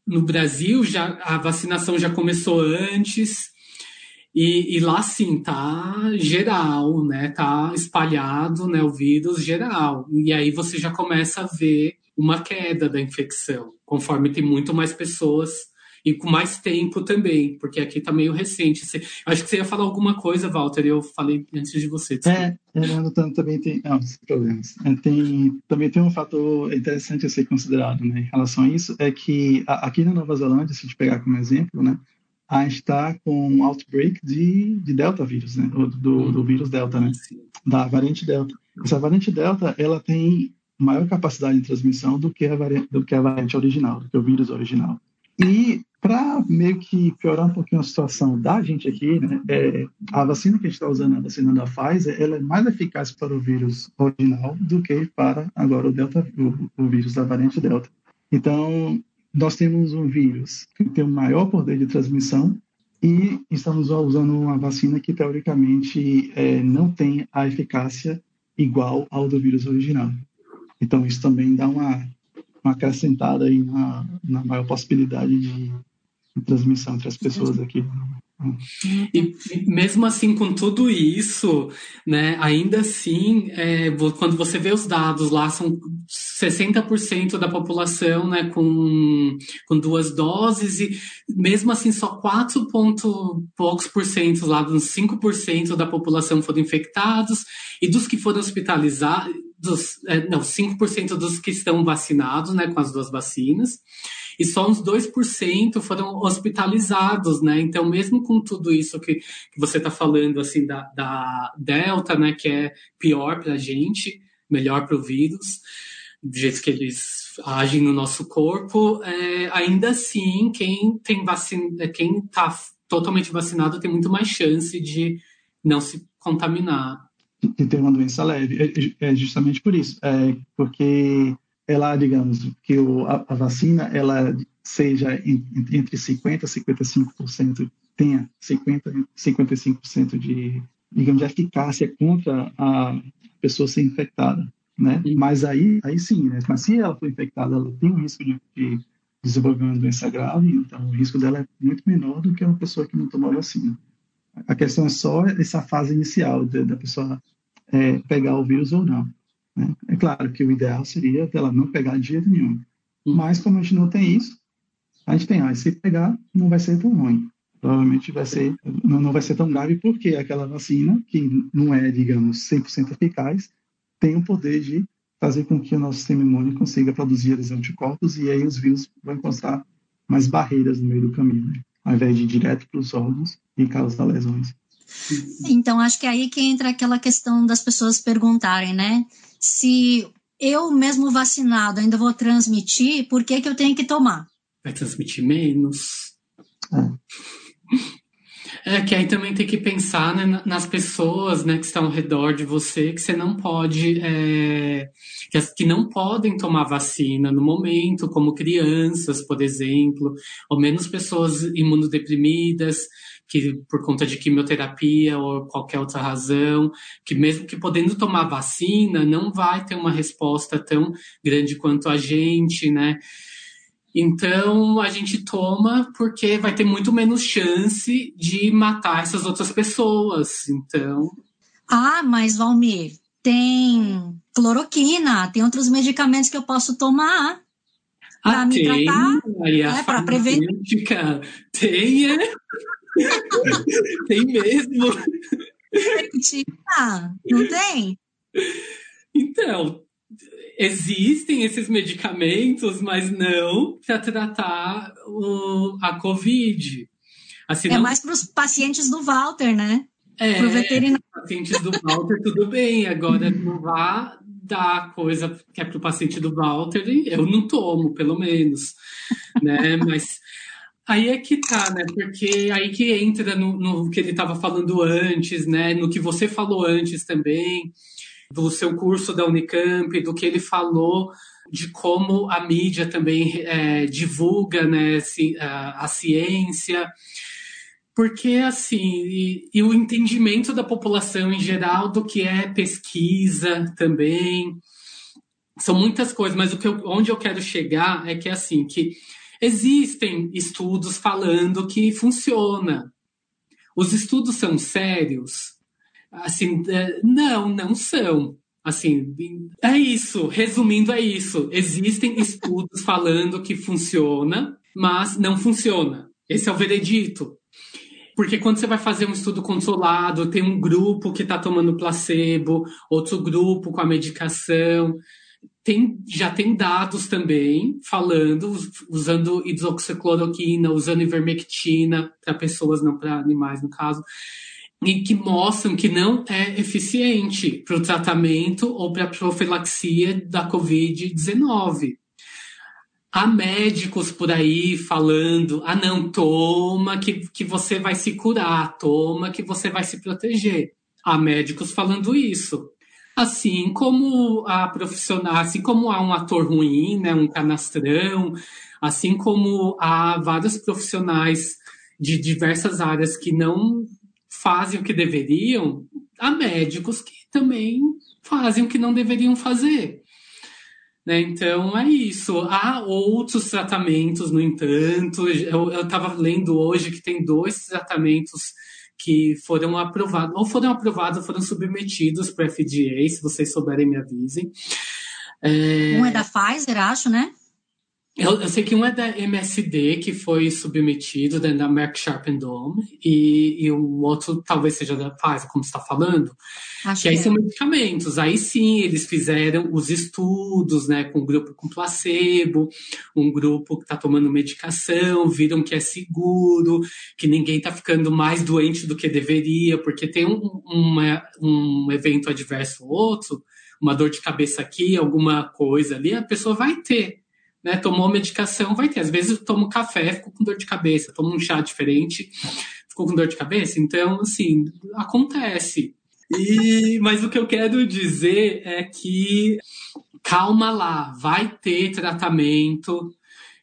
no Brasil já a vacinação já começou antes e, e, lá sim tá geral, né? Tá espalhado, né? O vírus geral e aí você já começa a ver uma queda da infecção conforme tem muito mais pessoas e com mais tempo também, porque aqui tá meio recente. Você, acho que você ia falar alguma coisa, Walter, eu falei antes de você. É, é também tem, não, sem problemas. É, tem, também tem um fator interessante a ser considerado, né, em relação a isso, é que aqui na Nova Zelândia, se a gente pegar como exemplo, né, a gente está com um outbreak de, de delta vírus, né, do, do, do vírus delta, né, da variante delta. Essa variante delta, ela tem maior capacidade de transmissão do que a variante, do que a variante original, do que o vírus original. E para meio que piorar um pouquinho a situação da gente aqui, né, é, a vacina que a gente está usando, a vacina da Pfizer, ela é mais eficaz para o vírus original do que para agora o delta, o, o vírus da variante delta. Então, nós temos um vírus que tem um maior poder de transmissão e estamos usando uma vacina que teoricamente é, não tem a eficácia igual ao do vírus original. Então, isso também dá uma uma acrescentada aí na, na maior possibilidade de, de transmissão entre as pessoas aqui. E mesmo assim, com tudo isso, né, ainda assim, é, quando você vê os dados lá, são 60% da população né, com, com duas doses, e mesmo assim, só 4 ponto, poucos por cento, lá, uns 5% da população foram infectados, e dos que foram hospitalizados, dos, é, não, 5% dos que estão vacinados né, com as duas vacinas, e só uns 2% foram hospitalizados, né? Então, mesmo com tudo isso que, que você está falando, assim, da, da Delta, né, que é pior para a gente, melhor para o vírus, do jeito que eles agem no nosso corpo, é, ainda assim, quem tem vacina, quem está totalmente vacinado tem muito mais chance de não se contaminar. E ter uma doença leve. É, é justamente por isso. É porque ela, digamos, que o, a, a, vacina ela seja entre 50% e 55%, tenha 50%, 55% de, digamos, de eficácia contra a pessoa ser infectada, né? Sim. Mas aí, aí sim, né? Mas se ela for infectada, ela tem um risco de, de desenvolver uma doença grave, então o risco dela é muito menor do que uma pessoa que não tomou a vacina. A questão é só essa fase inicial de, da pessoa é, pegar o vírus ou não. Né? É claro que o ideal seria ela não pegar de jeito nenhum. Hum. Mas como a gente não tem isso, a gente tem, ah, se pegar, não vai ser tão ruim. Provavelmente vai ser, não, não vai ser tão grave porque aquela vacina, que não é, digamos, 100% eficaz, tem o poder de fazer com que o nosso sistema imune consiga produzir os anticorpos e aí os vírus vão encontrar mais barreiras no meio do caminho, né? ao invés de ir direto para os órgãos e causar lesões. Então, acho que é aí que entra aquela questão das pessoas perguntarem, né? Se eu mesmo vacinado ainda vou transmitir, por que, que eu tenho que tomar? Vai transmitir menos. É. é que aí também tem que pensar né, nas pessoas né, que estão ao redor de você, que você não pode, é, que, que não podem tomar vacina no momento, como crianças, por exemplo, ou menos pessoas imunodeprimidas, que por conta de quimioterapia ou qualquer outra razão, que mesmo que podendo tomar vacina, não vai ter uma resposta tão grande quanto a gente, né? Então a gente toma porque vai ter muito menos chance de matar essas outras pessoas. Então. Ah, mas Valmir, tem cloroquina, tem outros medicamentos que eu posso tomar para ah, me tem, tratar, é, para prevenir. Tem, é. <laughs> <laughs> tem mesmo. Não tem? Então, existem esses medicamentos, mas não para tratar o, a Covid. Assim, é não... mais para os pacientes do Walter, né? É, para veterinário. pacientes do Walter, tudo bem. Agora, não vá dar coisa que é para o paciente do Walter, eu não tomo, pelo menos. né? Mas Aí é que tá, né? Porque aí que entra no, no que ele estava falando antes, né? No que você falou antes também, do seu curso da Unicamp, do que ele falou de como a mídia também é, divulga né, a, ciência. Porque, assim, e, e o entendimento da população em geral do que é pesquisa também. São muitas coisas, mas o que eu, onde eu quero chegar é que, assim, que Existem estudos falando que funciona. Os estudos são sérios? Assim, é, não, não são. Assim, é isso. Resumindo, é isso. Existem estudos falando que funciona, mas não funciona. Esse é o veredito. Porque quando você vai fazer um estudo controlado, tem um grupo que está tomando placebo, outro grupo com a medicação tem, já tem dados também falando, usando hidroxicloroquina, usando ivermectina para pessoas, não para animais, no caso, e que mostram que não é eficiente para o tratamento ou para a profilaxia da Covid-19. Há médicos por aí falando: ah, não, toma que, que você vai se curar, toma que você vai se proteger. Há médicos falando isso. Assim como a profissional, assim como há um ator ruim, né, um canastrão, assim como há vários profissionais de diversas áreas que não fazem o que deveriam, há médicos que também fazem o que não deveriam fazer. Né? Então é isso. Há outros tratamentos, no entanto. Eu estava lendo hoje que tem dois tratamentos que foram aprovados, ou foram aprovados, foram submetidos para a FDA, se vocês souberem, me avisem. É... Um é da Pfizer, acho, né? Eu, eu, sei que um é da MSD, que foi submetido dentro da Merck Sharp Dome, e, e o outro talvez seja da Pfizer, como você está falando, Acho que aí é. são medicamentos. Aí sim, eles fizeram os estudos, né, com um grupo com placebo, um grupo que está tomando medicação, viram que é seguro, que ninguém está ficando mais doente do que deveria, porque tem um, uma, um evento adverso ou outro, uma dor de cabeça aqui, alguma coisa ali, a pessoa vai ter né? Tomou medicação, vai ter. Às vezes eu tomo café, fico com dor de cabeça, tomo um chá diferente, ficou com dor de cabeça. Então, assim, acontece. E, mas o que eu quero dizer é que calma lá, vai ter tratamento.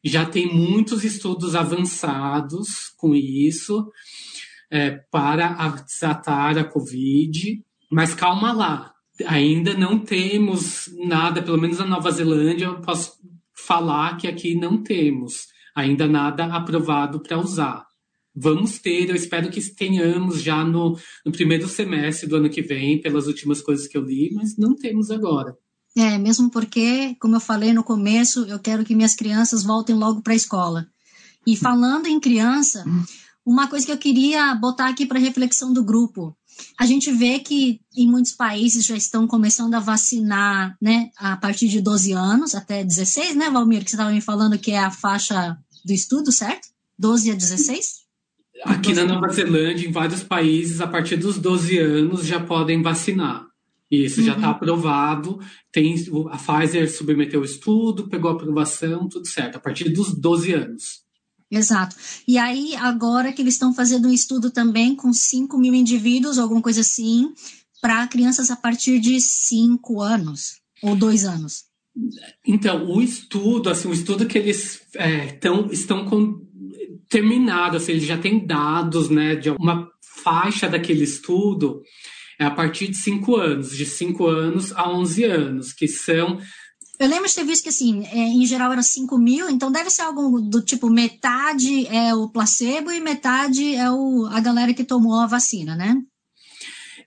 Já tem muitos estudos avançados com isso é, para tratar a Covid, mas calma lá. Ainda não temos nada, pelo menos na Nova Zelândia, eu posso falar que aqui não temos ainda nada aprovado para usar. Vamos ter, eu espero que tenhamos já no, no primeiro semestre do ano que vem, pelas últimas coisas que eu li, mas não temos agora. É, mesmo porque, como eu falei no começo, eu quero que minhas crianças voltem logo para a escola. E falando em criança, uma coisa que eu queria botar aqui para reflexão do grupo. A gente vê que em muitos países já estão começando a vacinar, né, a partir de 12 anos, até 16, né, Valmir, que você estava me falando que é a faixa do estudo, certo? 12 a 16? Aqui na Nova Zelândia, em vários países, a partir dos 12 anos já podem vacinar. Isso uhum. já está aprovado. Tem, a Pfizer submeteu o estudo, pegou a aprovação, tudo certo, a partir dos 12 anos. Exato. E aí, agora que eles estão fazendo um estudo também com 5 mil indivíduos, alguma coisa assim, para crianças a partir de 5 anos ou 2 anos. Então, o estudo, assim, o estudo que eles é, tão, estão com, terminado, assim, eles já têm dados, né, de uma faixa daquele estudo é a partir de 5 anos, de 5 anos a 11 anos, que são eu lembro de ter visto que, assim, é, em geral era 5 mil, então deve ser algo do tipo metade é o placebo e metade é o, a galera que tomou a vacina, né?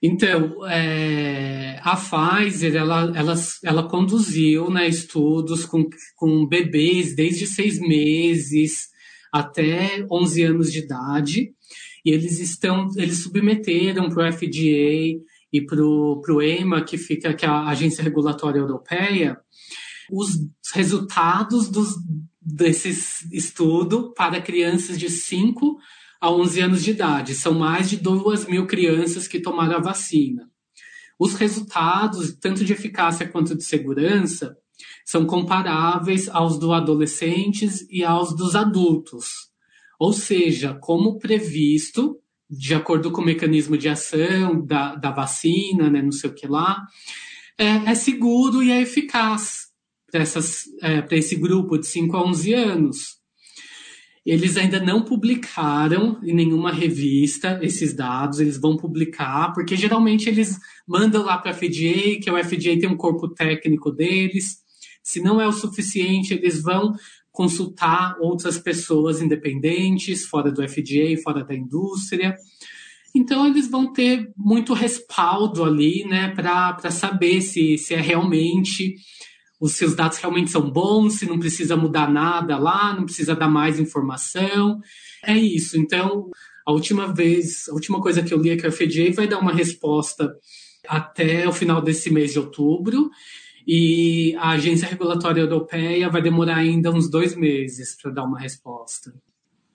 Então, é, a Pfizer, ela, ela, ela conduziu né, estudos com, com bebês desde seis meses até 11 anos de idade, e eles estão, eles submeteram para o FDA e para o EMA, que fica que é a Agência Regulatória Europeia, os resultados dos, desses estudo para crianças de 5 a 11 anos de idade. São mais de 2 mil crianças que tomaram a vacina. Os resultados, tanto de eficácia quanto de segurança, são comparáveis aos dos adolescentes e aos dos adultos. Ou seja, como previsto, de acordo com o mecanismo de ação da, da vacina, né, não sei o que lá, é, é seguro e é eficaz para é, esse grupo de 5 a 11 anos. Eles ainda não publicaram em nenhuma revista esses dados, eles vão publicar, porque geralmente eles mandam lá para a FDA, que o FDA tem um corpo técnico deles. Se não é o suficiente, eles vão consultar outras pessoas independentes, fora do FDA, fora da indústria. Então, eles vão ter muito respaldo ali, né, para saber se, se é realmente os seus dados realmente são bons, se não precisa mudar nada lá, não precisa dar mais informação. É isso. Então, a última vez, a última coisa que eu li é que a FDA vai dar uma resposta até o final desse mês de outubro e a Agência Regulatória Europeia vai demorar ainda uns dois meses para dar uma resposta.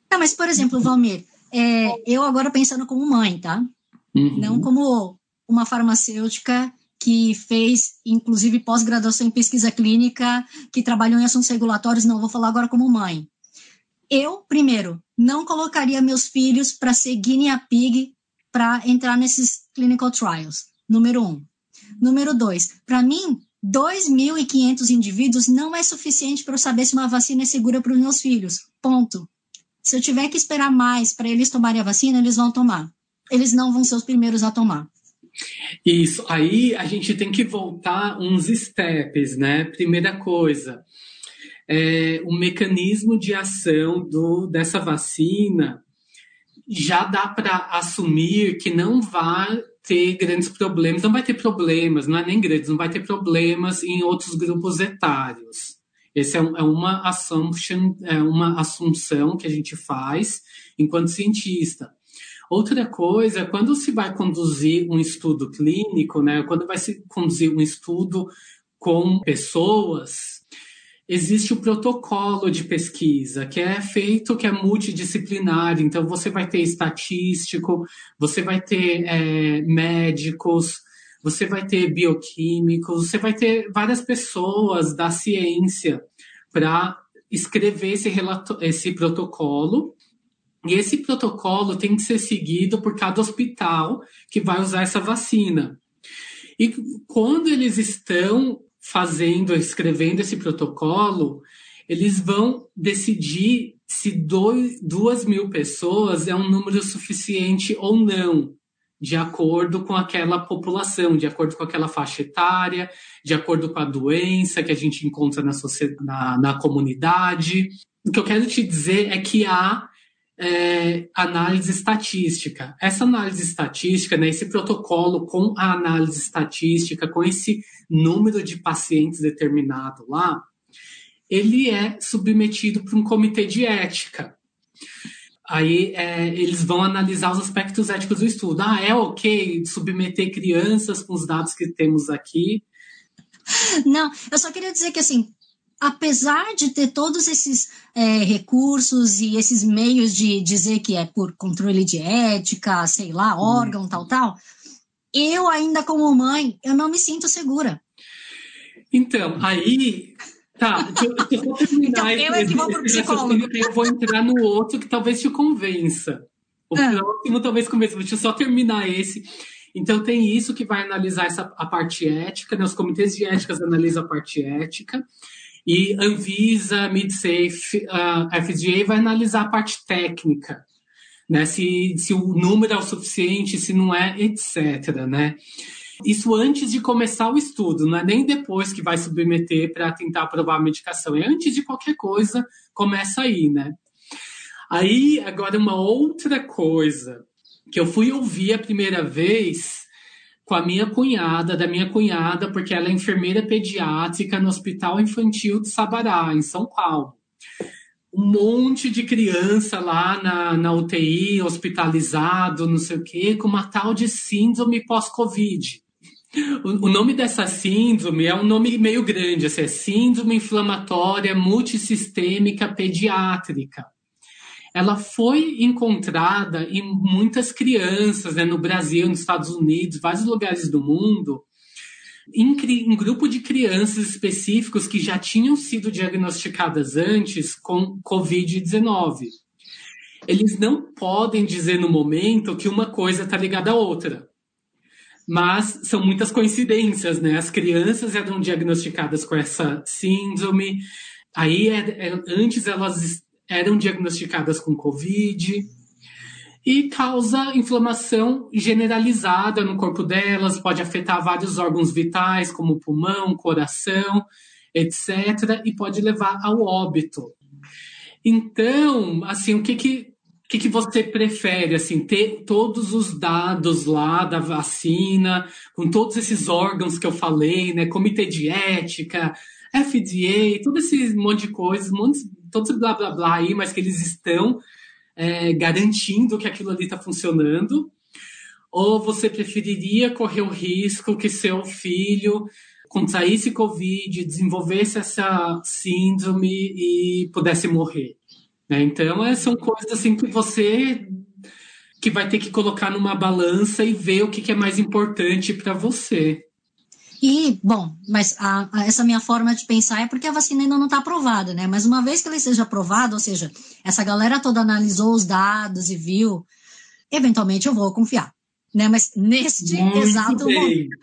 Tá, mas, por exemplo, Valmir, é, eu agora pensando como mãe, tá? Uhum. Não como uma farmacêutica que fez, inclusive, pós-graduação em pesquisa clínica, que trabalhou em assuntos regulatórios, não vou falar agora como mãe. Eu, primeiro, não colocaria meus filhos para ser guinea pig para entrar nesses clinical trials. Número um. Número dois, para mim, 2.500 indivíduos não é suficiente para eu saber se uma vacina é segura para os meus filhos. Ponto. Se eu tiver que esperar mais para eles tomarem a vacina, eles vão tomar. Eles não vão ser os primeiros a tomar. Isso, aí a gente tem que voltar uns steps, né? Primeira coisa, é, o mecanismo de ação do, dessa vacina já dá para assumir que não vai ter grandes problemas, não vai ter problemas, não é nem grandes, não vai ter problemas em outros grupos etários. Essa é, é, uma assumption, é uma assunção que a gente faz enquanto cientista. Outra coisa, quando se vai conduzir um estudo clínico, né, quando vai se conduzir um estudo com pessoas, existe o protocolo de pesquisa, que é feito, que é multidisciplinar. Então, você vai ter estatístico, você vai ter é, médicos, você vai ter bioquímicos, você vai ter várias pessoas da ciência para escrever esse, esse protocolo. E esse protocolo tem que ser seguido por cada hospital que vai usar essa vacina. E quando eles estão fazendo, escrevendo esse protocolo, eles vão decidir se dois, duas mil pessoas é um número suficiente ou não de acordo com aquela população, de acordo com aquela faixa etária, de acordo com a doença que a gente encontra na, na, na comunidade. O que eu quero te dizer é que há é, análise estatística. Essa análise estatística, né, esse protocolo com a análise estatística, com esse número de pacientes determinado lá, ele é submetido para um comitê de ética. Aí é, eles vão analisar os aspectos éticos do estudo. Ah, é ok submeter crianças com os dados que temos aqui? Não, eu só queria dizer que assim, apesar de ter todos esses é, recursos e esses meios de dizer que é por controle de ética, sei lá, órgão, hum. tal, tal, eu ainda como mãe, eu não me sinto segura. Então, aí Tá, eu, vou terminar então, eu é que vou pro psicólogo. Eu vou entrar no outro que talvez te convença. O ah. próximo talvez convença. Deixa eu só terminar esse. Então tem isso que vai analisar essa, a parte ética, né? Os comitês de éticas analisam a parte ética. E Anvisa, MidSafe, uh, FDA vai analisar a parte técnica, né? Se, se o número é o suficiente, se não é, etc, né? Isso antes de começar o estudo, não é nem depois que vai submeter para tentar aprovar a medicação, é antes de qualquer coisa, começa aí, né? Aí, agora, uma outra coisa que eu fui ouvir a primeira vez com a minha cunhada, da minha cunhada, porque ela é enfermeira pediátrica no Hospital Infantil de Sabará, em São Paulo. Um monte de criança lá na, na UTI, hospitalizado, não sei o quê, com uma tal de síndrome pós-Covid. O, nome dessa síndrome é um nome meio grande, assim, é Síndrome Inflamatória Multissistêmica Pediátrica. Ela foi encontrada em muitas crianças, né, no Brasil, nos Estados Unidos, vários lugares do mundo, em, em grupo de crianças específicos que já tinham sido diagnosticadas antes com Covid-19. Eles não podem dizer no momento que uma coisa está ligada à outra mas são muitas coincidências, né? As crianças eram diagnosticadas com essa síndrome, aí é, é, antes elas eram diagnosticadas com Covid e causa inflamação generalizada no corpo delas, pode afetar vários órgãos vitais, como pulmão, coração, etc., e pode levar ao óbito. Então, assim, o que, que que, que você prefere, assim, ter todos os dados lá da vacina, com todos esses órgãos que eu falei, né, comitê de ética, FDA, todo esse monte de coisas, um monte, todo esse blá blá blá aí, mas que eles estão é, garantindo que aquilo ali está funcionando? Ou você preferiria correr o risco que seu filho contraísse Covid, desenvolvesse essa síndrome e pudesse morrer? Né? Então, é, são coisas assim que você que vai ter que colocar numa balança e ver o que, que é mais importante para você. E, bom, mas a, a, essa minha forma de pensar é porque a vacina ainda não está aprovada, né? Mas uma vez que ela seja aprovada, ou seja, essa galera toda analisou os dados e viu, eventualmente eu vou confiar, né? Mas neste Muito exato bem. momento.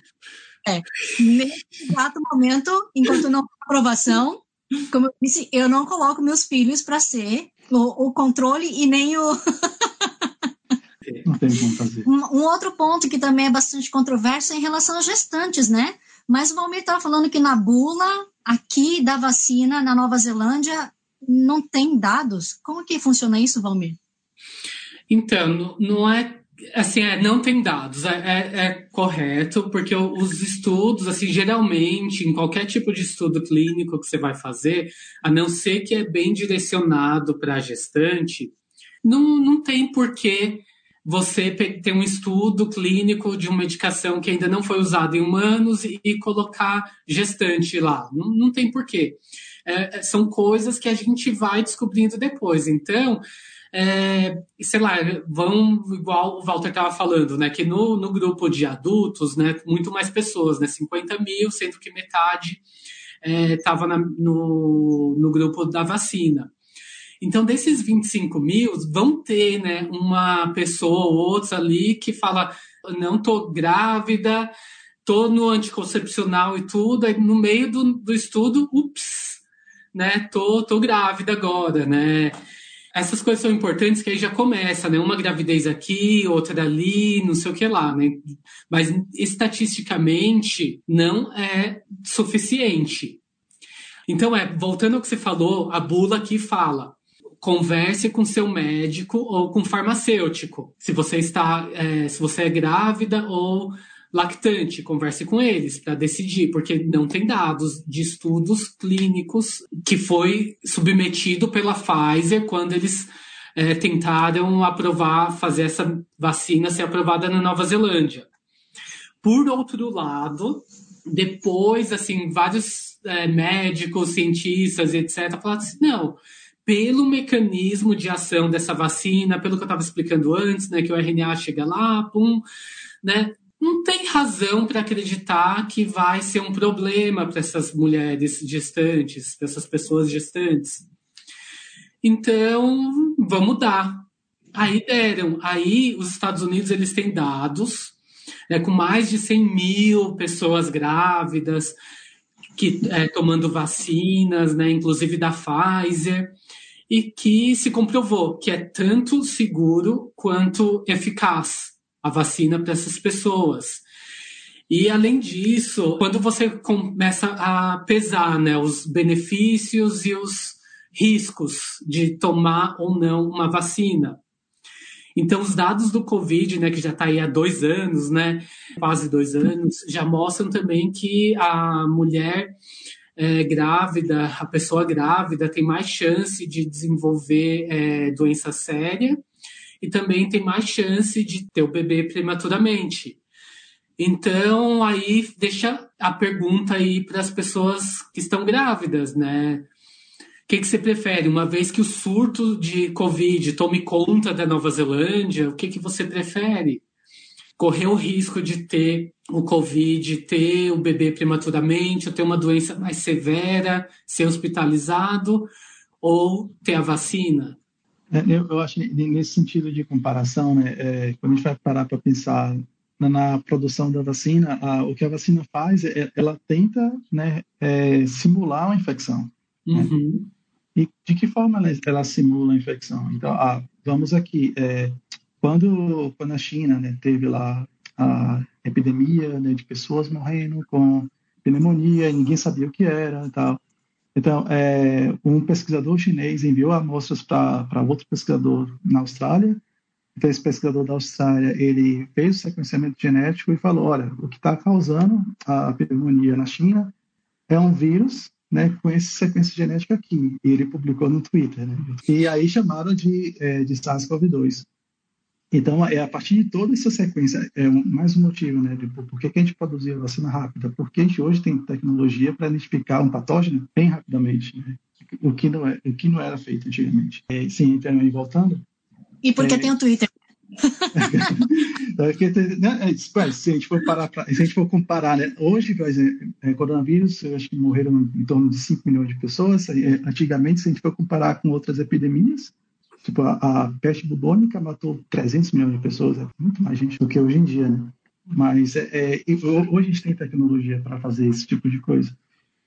É, nesse exato momento, enquanto não há aprovação, como eu disse, eu não coloco meus filhos para ser o, o controle e nem o. Não tem como fazer. <laughs> Um, um, outro ponto que também é bastante controverso é em relação às gestantes, né? Mas o Valmir estava falando que na bula aqui da vacina na Nova Zelândia não tem dados. Como que funciona isso, Valmir? Então, não é Assim, é, não tem dados, é, é, é, correto, porque os estudos, assim, geralmente, em qualquer tipo de estudo clínico que você vai fazer, a não ser que é bem direcionado para a gestante, não, não tem porquê você ter um estudo clínico de uma medicação que ainda não foi usada em humanos e, colocar gestante lá. Não, não tem porquê. É, são coisas que a gente vai descobrindo depois. Então, é, sei lá, vão, igual o Walter estava falando, né, que no, no grupo de adultos, né, muito mais pessoas, né, 50 mil, sendo que metade estava é, no, no grupo da vacina. Então, desses 25 mil, vão ter né, uma pessoa ou outra ali que fala: não tô grávida, tô no anticoncepcional e tudo, aí no meio do, do estudo, ups, né, tô, tô grávida agora, né? essas coisas são importantes que aí já começa, né? Uma gravidez aqui, outra ali, não sei o que lá, né? Mas estatisticamente não é suficiente. Então, é, voltando ao que você falou, a bula aqui fala: converse com seu médico ou com farmacêutico. Se você está, é, se você é grávida ou lactante, converse com eles para decidir, porque não tem dados de estudos clínicos que foi submetido pela Pfizer quando eles é, tentaram aprovar, fazer essa vacina ser aprovada na Nova Zelândia. Por outro lado, depois, assim, vários é, médicos, cientistas, etc., falaram assim, não, pelo mecanismo de ação dessa vacina, pelo que eu estava explicando antes, né, que o RNA chega lá, pum, né, não tem razão para acreditar que vai ser um problema para essas mulheres gestantes, para essas pessoas gestantes. Então, vamos dar. Aí deram. Aí os Estados Unidos eles têm dados né, com mais de 100 mil pessoas grávidas que é, tomando vacinas, né, inclusive da Pfizer, e que se comprovou que é tanto seguro quanto eficaz a vacina para essas pessoas. E além disso, quando você começa a pesar né, os benefícios e os riscos de tomar ou não uma vacina. Então, os dados do Covid, né, que já está aí há dois anos, né, quase dois anos, já mostram também que a mulher é, grávida, a pessoa grávida, tem mais chance de desenvolver é, doença séria e também tem mais chance de ter o bebê prematuramente. Então, aí deixa a pergunta aí para as pessoas que estão grávidas, né? O que, que você prefere? Uma vez que o surto de Covid tome conta da Nova Zelândia, o que, que você prefere? Correr o risco de ter o Covid, ter o bebê prematuramente, ou ter uma doença mais severa, ser hospitalizado, ou ter a vacina? É, eu, eu, acho nesse sentido de comparação, né, é, quando a gente vai parar para pensar na, na, produção da vacina, a, o que a vacina faz, é, ela tenta né, é, simular uma infecção. Né? Uhum. Né? E de que forma ela, ela, simula a infecção? Então, ah, vamos aqui, é, quando, quando a China né, teve lá a epidemia né, de pessoas morrendo com pneumonia, ninguém sabia o que era e tal. Então, é, um pesquisador chinês enviou amostras para outro pesquisador na Austrália. Então, esse pesquisador da Austrália, ele fez o sequenciamento genético e falou, olha, o que está causando a pneumonia na China é um vírus né, com esse sequência genética aqui. E ele publicou no Twitter. Né? E aí chamaram de, é, de SARS-CoV-2. Então, é a partir de toda essa sequência, é mais um motivo, né? De, por que, a gente produzia a vacina rápida? Porque a gente hoje tem tecnologia para identificar um patógeno bem rapidamente, né? o, que não é, o que não era feito antigamente. É, sim, então, aí voltando. E porque é, tem o Twitter. <laughs> Né, é, se a gente for parar pra, se a gente for comparar, né, hoje, por exemplo, é, coronavírus, eu acho que morreram em torno de 5 milhões de pessoas. É, antigamente, se a gente for comparar com outras epidemias, Tipo, a, a, peste bubônica matou 300 milhões de pessoas, é muito mais gente do que hoje em dia, né? Mas é, é, hoje a gente tem tecnologia para fazer esse tipo de coisa.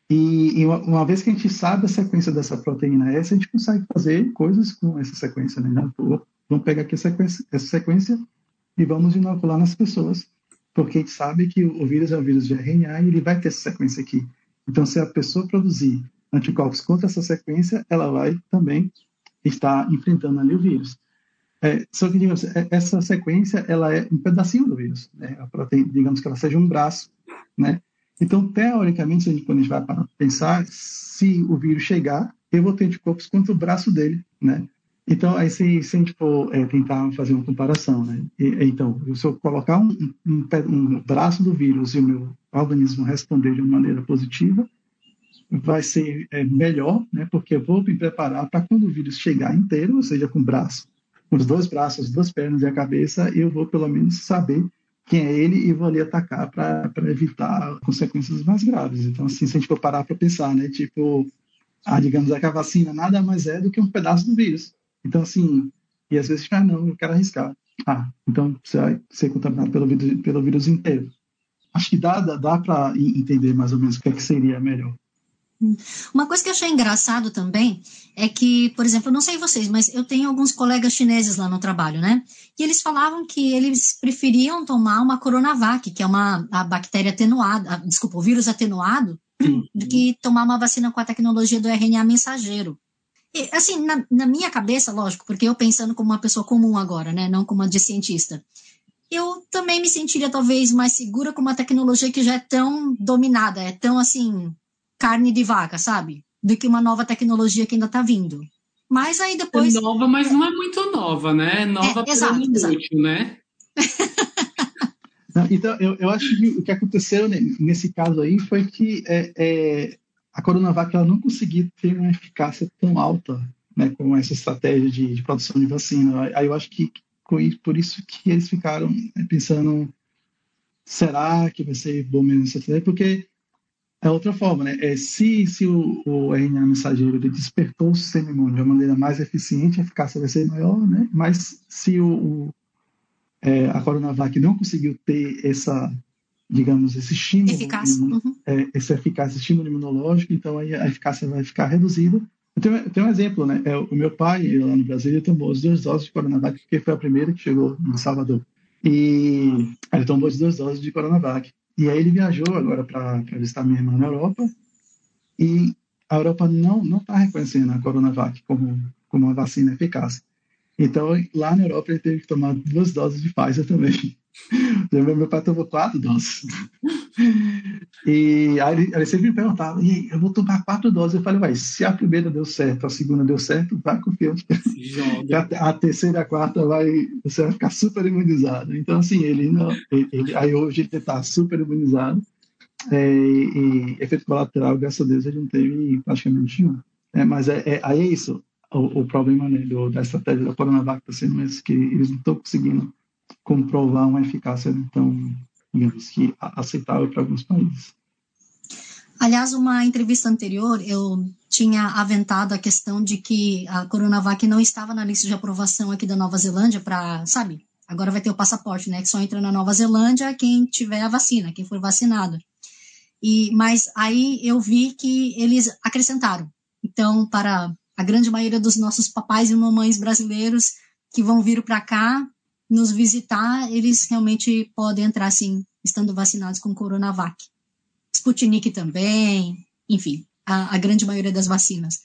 E, e, uma vez que a gente sabe a sequência dessa proteína S, a gente consegue fazer coisas com essa sequência, né? Vamos pegar aqui sequência, essa sequência e vamos inocular nas pessoas, porque a gente sabe que o vírus é um vírus de RNA e ele vai ter essa sequência aqui. Então, se a pessoa produzir anticorpos contra essa sequência, ela vai também está enfrentando ali o vírus. É, só que, digamos, é, essa sequência, ela é um pedacinho do vírus, né? Digamos que ela seja um braço, né? Então, teoricamente, a quando a gente vai para pensar, se o vírus chegar, eu vou ter anticorpos contra o braço dele, né? Então, aí se, se a gente for é, tentar fazer uma comparação, né? E, então, se eu colocar um, um, um, braço do vírus e o meu organismo responder de uma maneira positiva, vai ser é, melhor, né? Porque eu vou me preparar para quando o vírus chegar inteiro, ou seja, com o braço com os dois braços, as duas pernas e a cabeça, eu vou pelo menos saber quem é ele e vou ali atacar para evitar consequências mais graves. Então, assim, se a gente for parar para pensar, né, tipo, ah, digamos que a vacina nada mais é do que um pedaço do vírus. Então, assim, e às vezes, ah, não, eu quero arriscar. Ah, então você vai ser contaminado pelo vírus, pelo vírus inteiro. Acho que dá, dá, dá para entender mais ou menos o que, é que seria melhor. Uma coisa que eu achei engraçado também é que, por exemplo, eu não sei vocês, mas eu tenho alguns colegas chineses lá no trabalho, né? E eles falavam que eles preferiam tomar uma Coronavac, que é uma a bactéria atenuada, a, desculpa, o vírus atenuado, do que tomar uma vacina com a tecnologia do RNA mensageiro. E, assim, na, na minha cabeça, lógico, porque eu pensando como uma pessoa comum agora, né? Não como uma de cientista eu também me sentiria talvez mais segura com uma tecnologia que já é tão dominada, é tão assim carne de vaca, sabe? Do que uma nova tecnologia que ainda está vindo. Mas aí depois. É nova, mas não é muito nova, né? Nova é, exato, exato. útil, né? <laughs> então, eu, eu acho que o que aconteceu nesse caso aí foi que é, é, a Coronavac ela não conseguiu ter uma eficácia tão alta né, com essa estratégia de, de produção de vacina. Aí eu acho que por isso que eles ficaram né, pensando será que vai ser bom mesmo essa estratégia? Porque é outra forma, né? É, se se o, o RNA mensageiro ele despertou o sistema imune de uma maneira mais eficiente, a eficácia vai ser maior, né? Mas se o, o é, a Coronavac não conseguiu ter essa, digamos, esse estímulo, eficácia. Uhum. É, esse eficácia, estímulo imunológico, então aí a eficácia vai ficar reduzida. Eu tenho, eu tenho um exemplo, né? É, o meu pai, ele, lá no Brasil, ele tomou as duas doses de Coronavac, porque foi a primeira que chegou em Salvador. E ele tomou as duas doses de Coronavac. E aí ele viajou agora para visitar minha irmã na Europa e a Europa não não está reconhecendo a Coronavac como como uma vacina eficaz. Então lá na Europa ele teve que tomar duas doses de Pfizer também. <laughs> Meu pai tomou quatro doses. E aí ele, ele sempre me perguntava, e eu vou tomar quatro doses. Eu falei, vai, se a primeira deu certo, a segunda deu certo, vai confiante. <laughs> A, a terceira e a quarta vai, você vai ficar super imunizado. Então, assim, ele não. Ele, ele, aí hoje ele está super imunizado. É, e efeito colateral, graças a Deus, ele não teve praticamente nenhum. É, mas é, é, aí é isso. O, o problema né, do, da estratégia da Coronavac está sendo esse, que eles não estão conseguindo comprovar uma eficácia tão, digamos que, aceitável para alguns países. Aliás, uma entrevista anterior, eu tinha aventado a questão de que a Coronavac não estava na lista de aprovação aqui da Nova Zelândia para, sabe, agora vai ter o passaporte, né, que só entra na Nova Zelândia quem tiver a vacina, quem for vacinado. E, mas aí eu vi que eles acrescentaram. Então, para a grande maioria dos nossos papais e mamães brasileiros que vão vir para cá, nos visitar, eles realmente podem entrar, sim, estando vacinados com Coronavac. Sputnik também, enfim, a, a grande maioria das vacinas.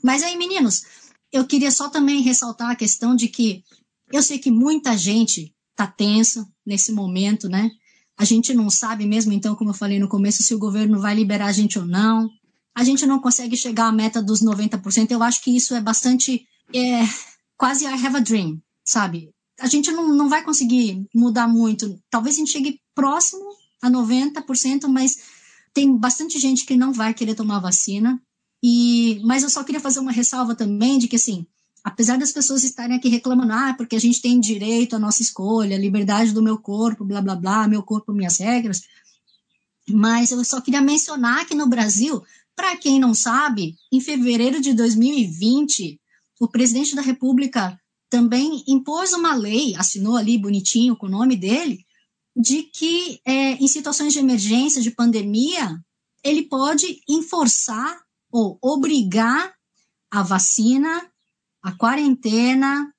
Mas aí, meninos, eu queria só também ressaltar a questão de que eu sei que muita gente está tensa nesse momento, né? A gente não sabe mesmo, então, como eu falei no começo, se o governo vai liberar a gente ou não. A gente não consegue chegar à meta dos 90%. Eu acho que isso é bastante. É, quase I have a dream, sabe? A gente não, não vai conseguir mudar muito. Talvez a gente chegue próximo a 90%, mas tem bastante gente que não vai querer tomar vacina. E, mas eu só queria fazer uma ressalva também de que, assim, apesar das pessoas estarem aqui reclamando, ah, porque a gente tem direito à nossa escolha, liberdade do meu corpo, blá, blá, blá, meu corpo, minhas regras, mas eu só queria mencionar que no Brasil, para quem não sabe, em fevereiro de 2020, o presidente da República também impôs uma lei, assinou ali bonitinho com o nome dele, de que é, em situações de emergência, de pandemia, ele pode enforçar ou obrigar a vacina, a quarentena,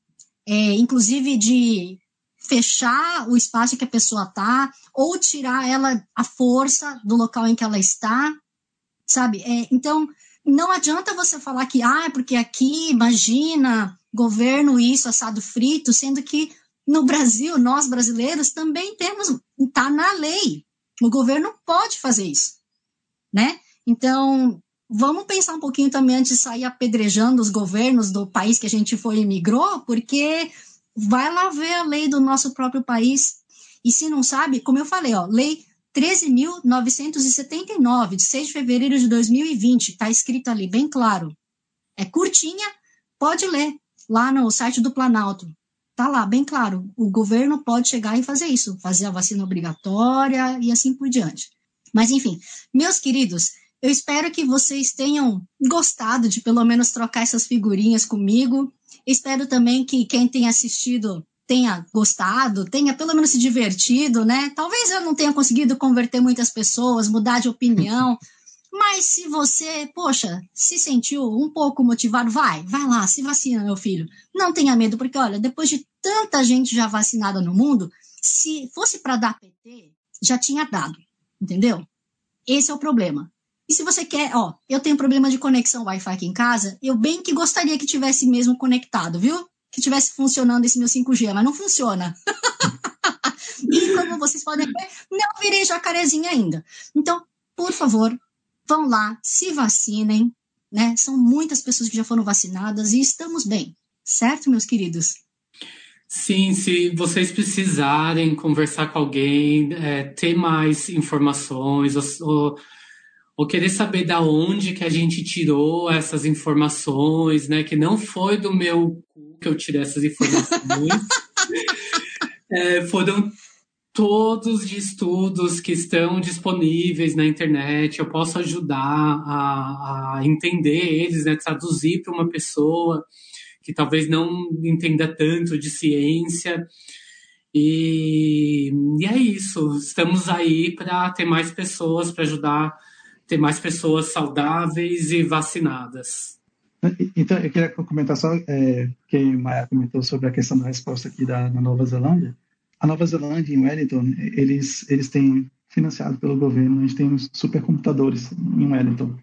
é, inclusive de fechar o espaço que a pessoa está, ou tirar ela à força do local em que ela está, sabe? É, então, não adianta você falar que, ah, porque aqui, imagina, governo isso, assado frito, sendo que no Brasil, nós brasileiros também temos, está na lei. O governo pode fazer isso, né? Então, vamos pensar um pouquinho também antes de sair apedrejando os governos do país que a gente foi e migrou, porque vai lá ver a lei do nosso próprio país. E se não sabe, como eu falei, ó, lei 13.979, de 6 de fevereiro de 2020, está escrito ali bem claro. É curtinha, pode ler lá no site do Planalto. Tá lá, bem claro. O governo pode chegar e fazer isso, fazer a vacina obrigatória e assim por diante. Mas, enfim, meus queridos, eu espero que vocês tenham gostado de pelo menos trocar essas figurinhas comigo. Espero também que quem tem assistido tenha gostado, tenha pelo menos se divertido, né? Talvez eu não tenha conseguido converter muitas pessoas, mudar de opinião, <laughs> mas se você, poxa, se sentiu um pouco motivado, vai, vai lá, se vacina, meu filho. Não tenha medo, porque olha, depois de tanta gente já vacinada no mundo, se fosse para dar PT, já tinha dado, entendeu? Esse é o problema. E se você quer, ó, eu tenho problema de conexão Wi-Fi aqui em casa, eu bem que gostaria que tivesse mesmo conectado, viu? Que tivesse funcionando esse meu 5G, mas não funciona. <laughs> e como vocês podem ver, não virei jacarezinha ainda. Então, por favor, vão lá, se vacinem, né? São muitas pessoas que já foram vacinadas e estamos bem, certo, meus queridos? Sim, se vocês precisarem conversar com alguém, é, ter mais informações, ou, ou, ou, querer saber da onde que a gente tirou essas informações, né? Que não foi do meu cu que eu tirei essas informações. <laughs> é, foram todos de estudos que estão disponíveis na internet. Eu posso ajudar a, a entender eles, né, traduzir para uma pessoa que talvez não entenda tanto de ciência. E, e é isso. Estamos aí para ter mais pessoas, para ajudar ter mais pessoas saudáveis e vacinadas. Então, eu queria comentar só é, que o Maia comentou sobre a questão da resposta aqui da, na Nova Zelândia. A Nova Zelândia, em Wellington, eles, eles têm, financiado pelo governo, a gente tem uns supercomputadores em Wellington.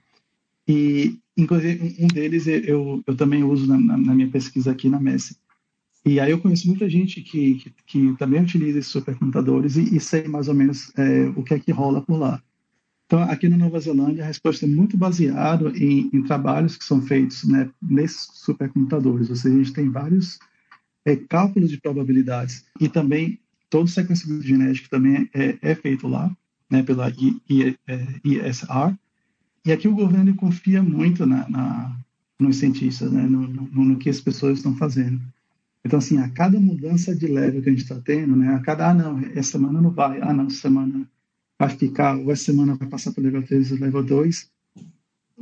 E, inclusive, um deles eu, eu também uso na, na minha pesquisa aqui na Messi. E aí eu conheço muita gente que, que, que também utiliza esses supercomputadores e, e sei mais ou menos é, o que é que rola por lá. Então, aqui na Nova Zelândia, a resposta é muito baseada em, em trabalhos que são feitos né, nesses supercomputadores. Ou seja, a gente tem vários é, cálculos de probabilidades e também todo o sequenciamento genético também é, é feito lá, né, pela ISR. É, e aqui o governo confia muito na, na nos cientistas, né, no, no, no, que as pessoas estão fazendo. Então, assim, a cada mudança de level que a gente está tendo, né, a cada, ah, não, essa semana não vai, ah, não, essa semana vai ficar, ou essa semana vai passar para o level 3 e level 2,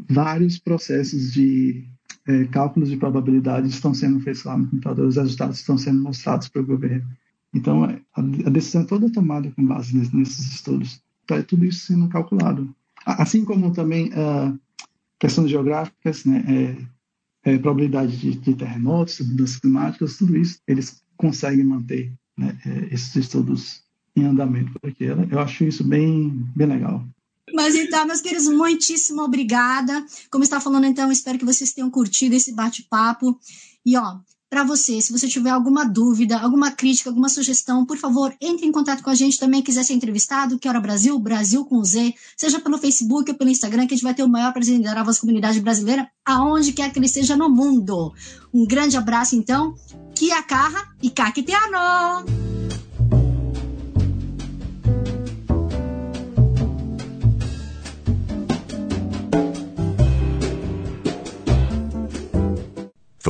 vários processos de é, cálculos de probabilidade estão sendo feitos lá no computador, os resultados estão sendo mostrados para o governo. Então, a, a decisão é toda tomada com base nesses estudos. Então, é tudo isso sendo calculado. Assim como também uh, questões geográficas, né, é, é, probabilidade de, de terremotos, mudanças climáticas, tudo isso, eles conseguem manter né, é, esses estudos em andamento por aqui. Eu acho isso bem, bem legal. Mas então, meus queridos, muitíssimo obrigada. Como está falando, então, espero que vocês tenham curtido esse bate-papo. E, ó, para você. Se você tiver alguma dúvida, alguma crítica, alguma sugestão, por favor, entre em contato com a gente também. Quiser ser entrevistado, que hora Brasil, Brasil com Z, seja pelo Facebook ou pelo Instagram, que a gente vai ter o maior prazer em dar a à comunidade brasileira, aonde quer que ele esteja no mundo. Um grande abraço, então. Kia Carra e Kakiteano!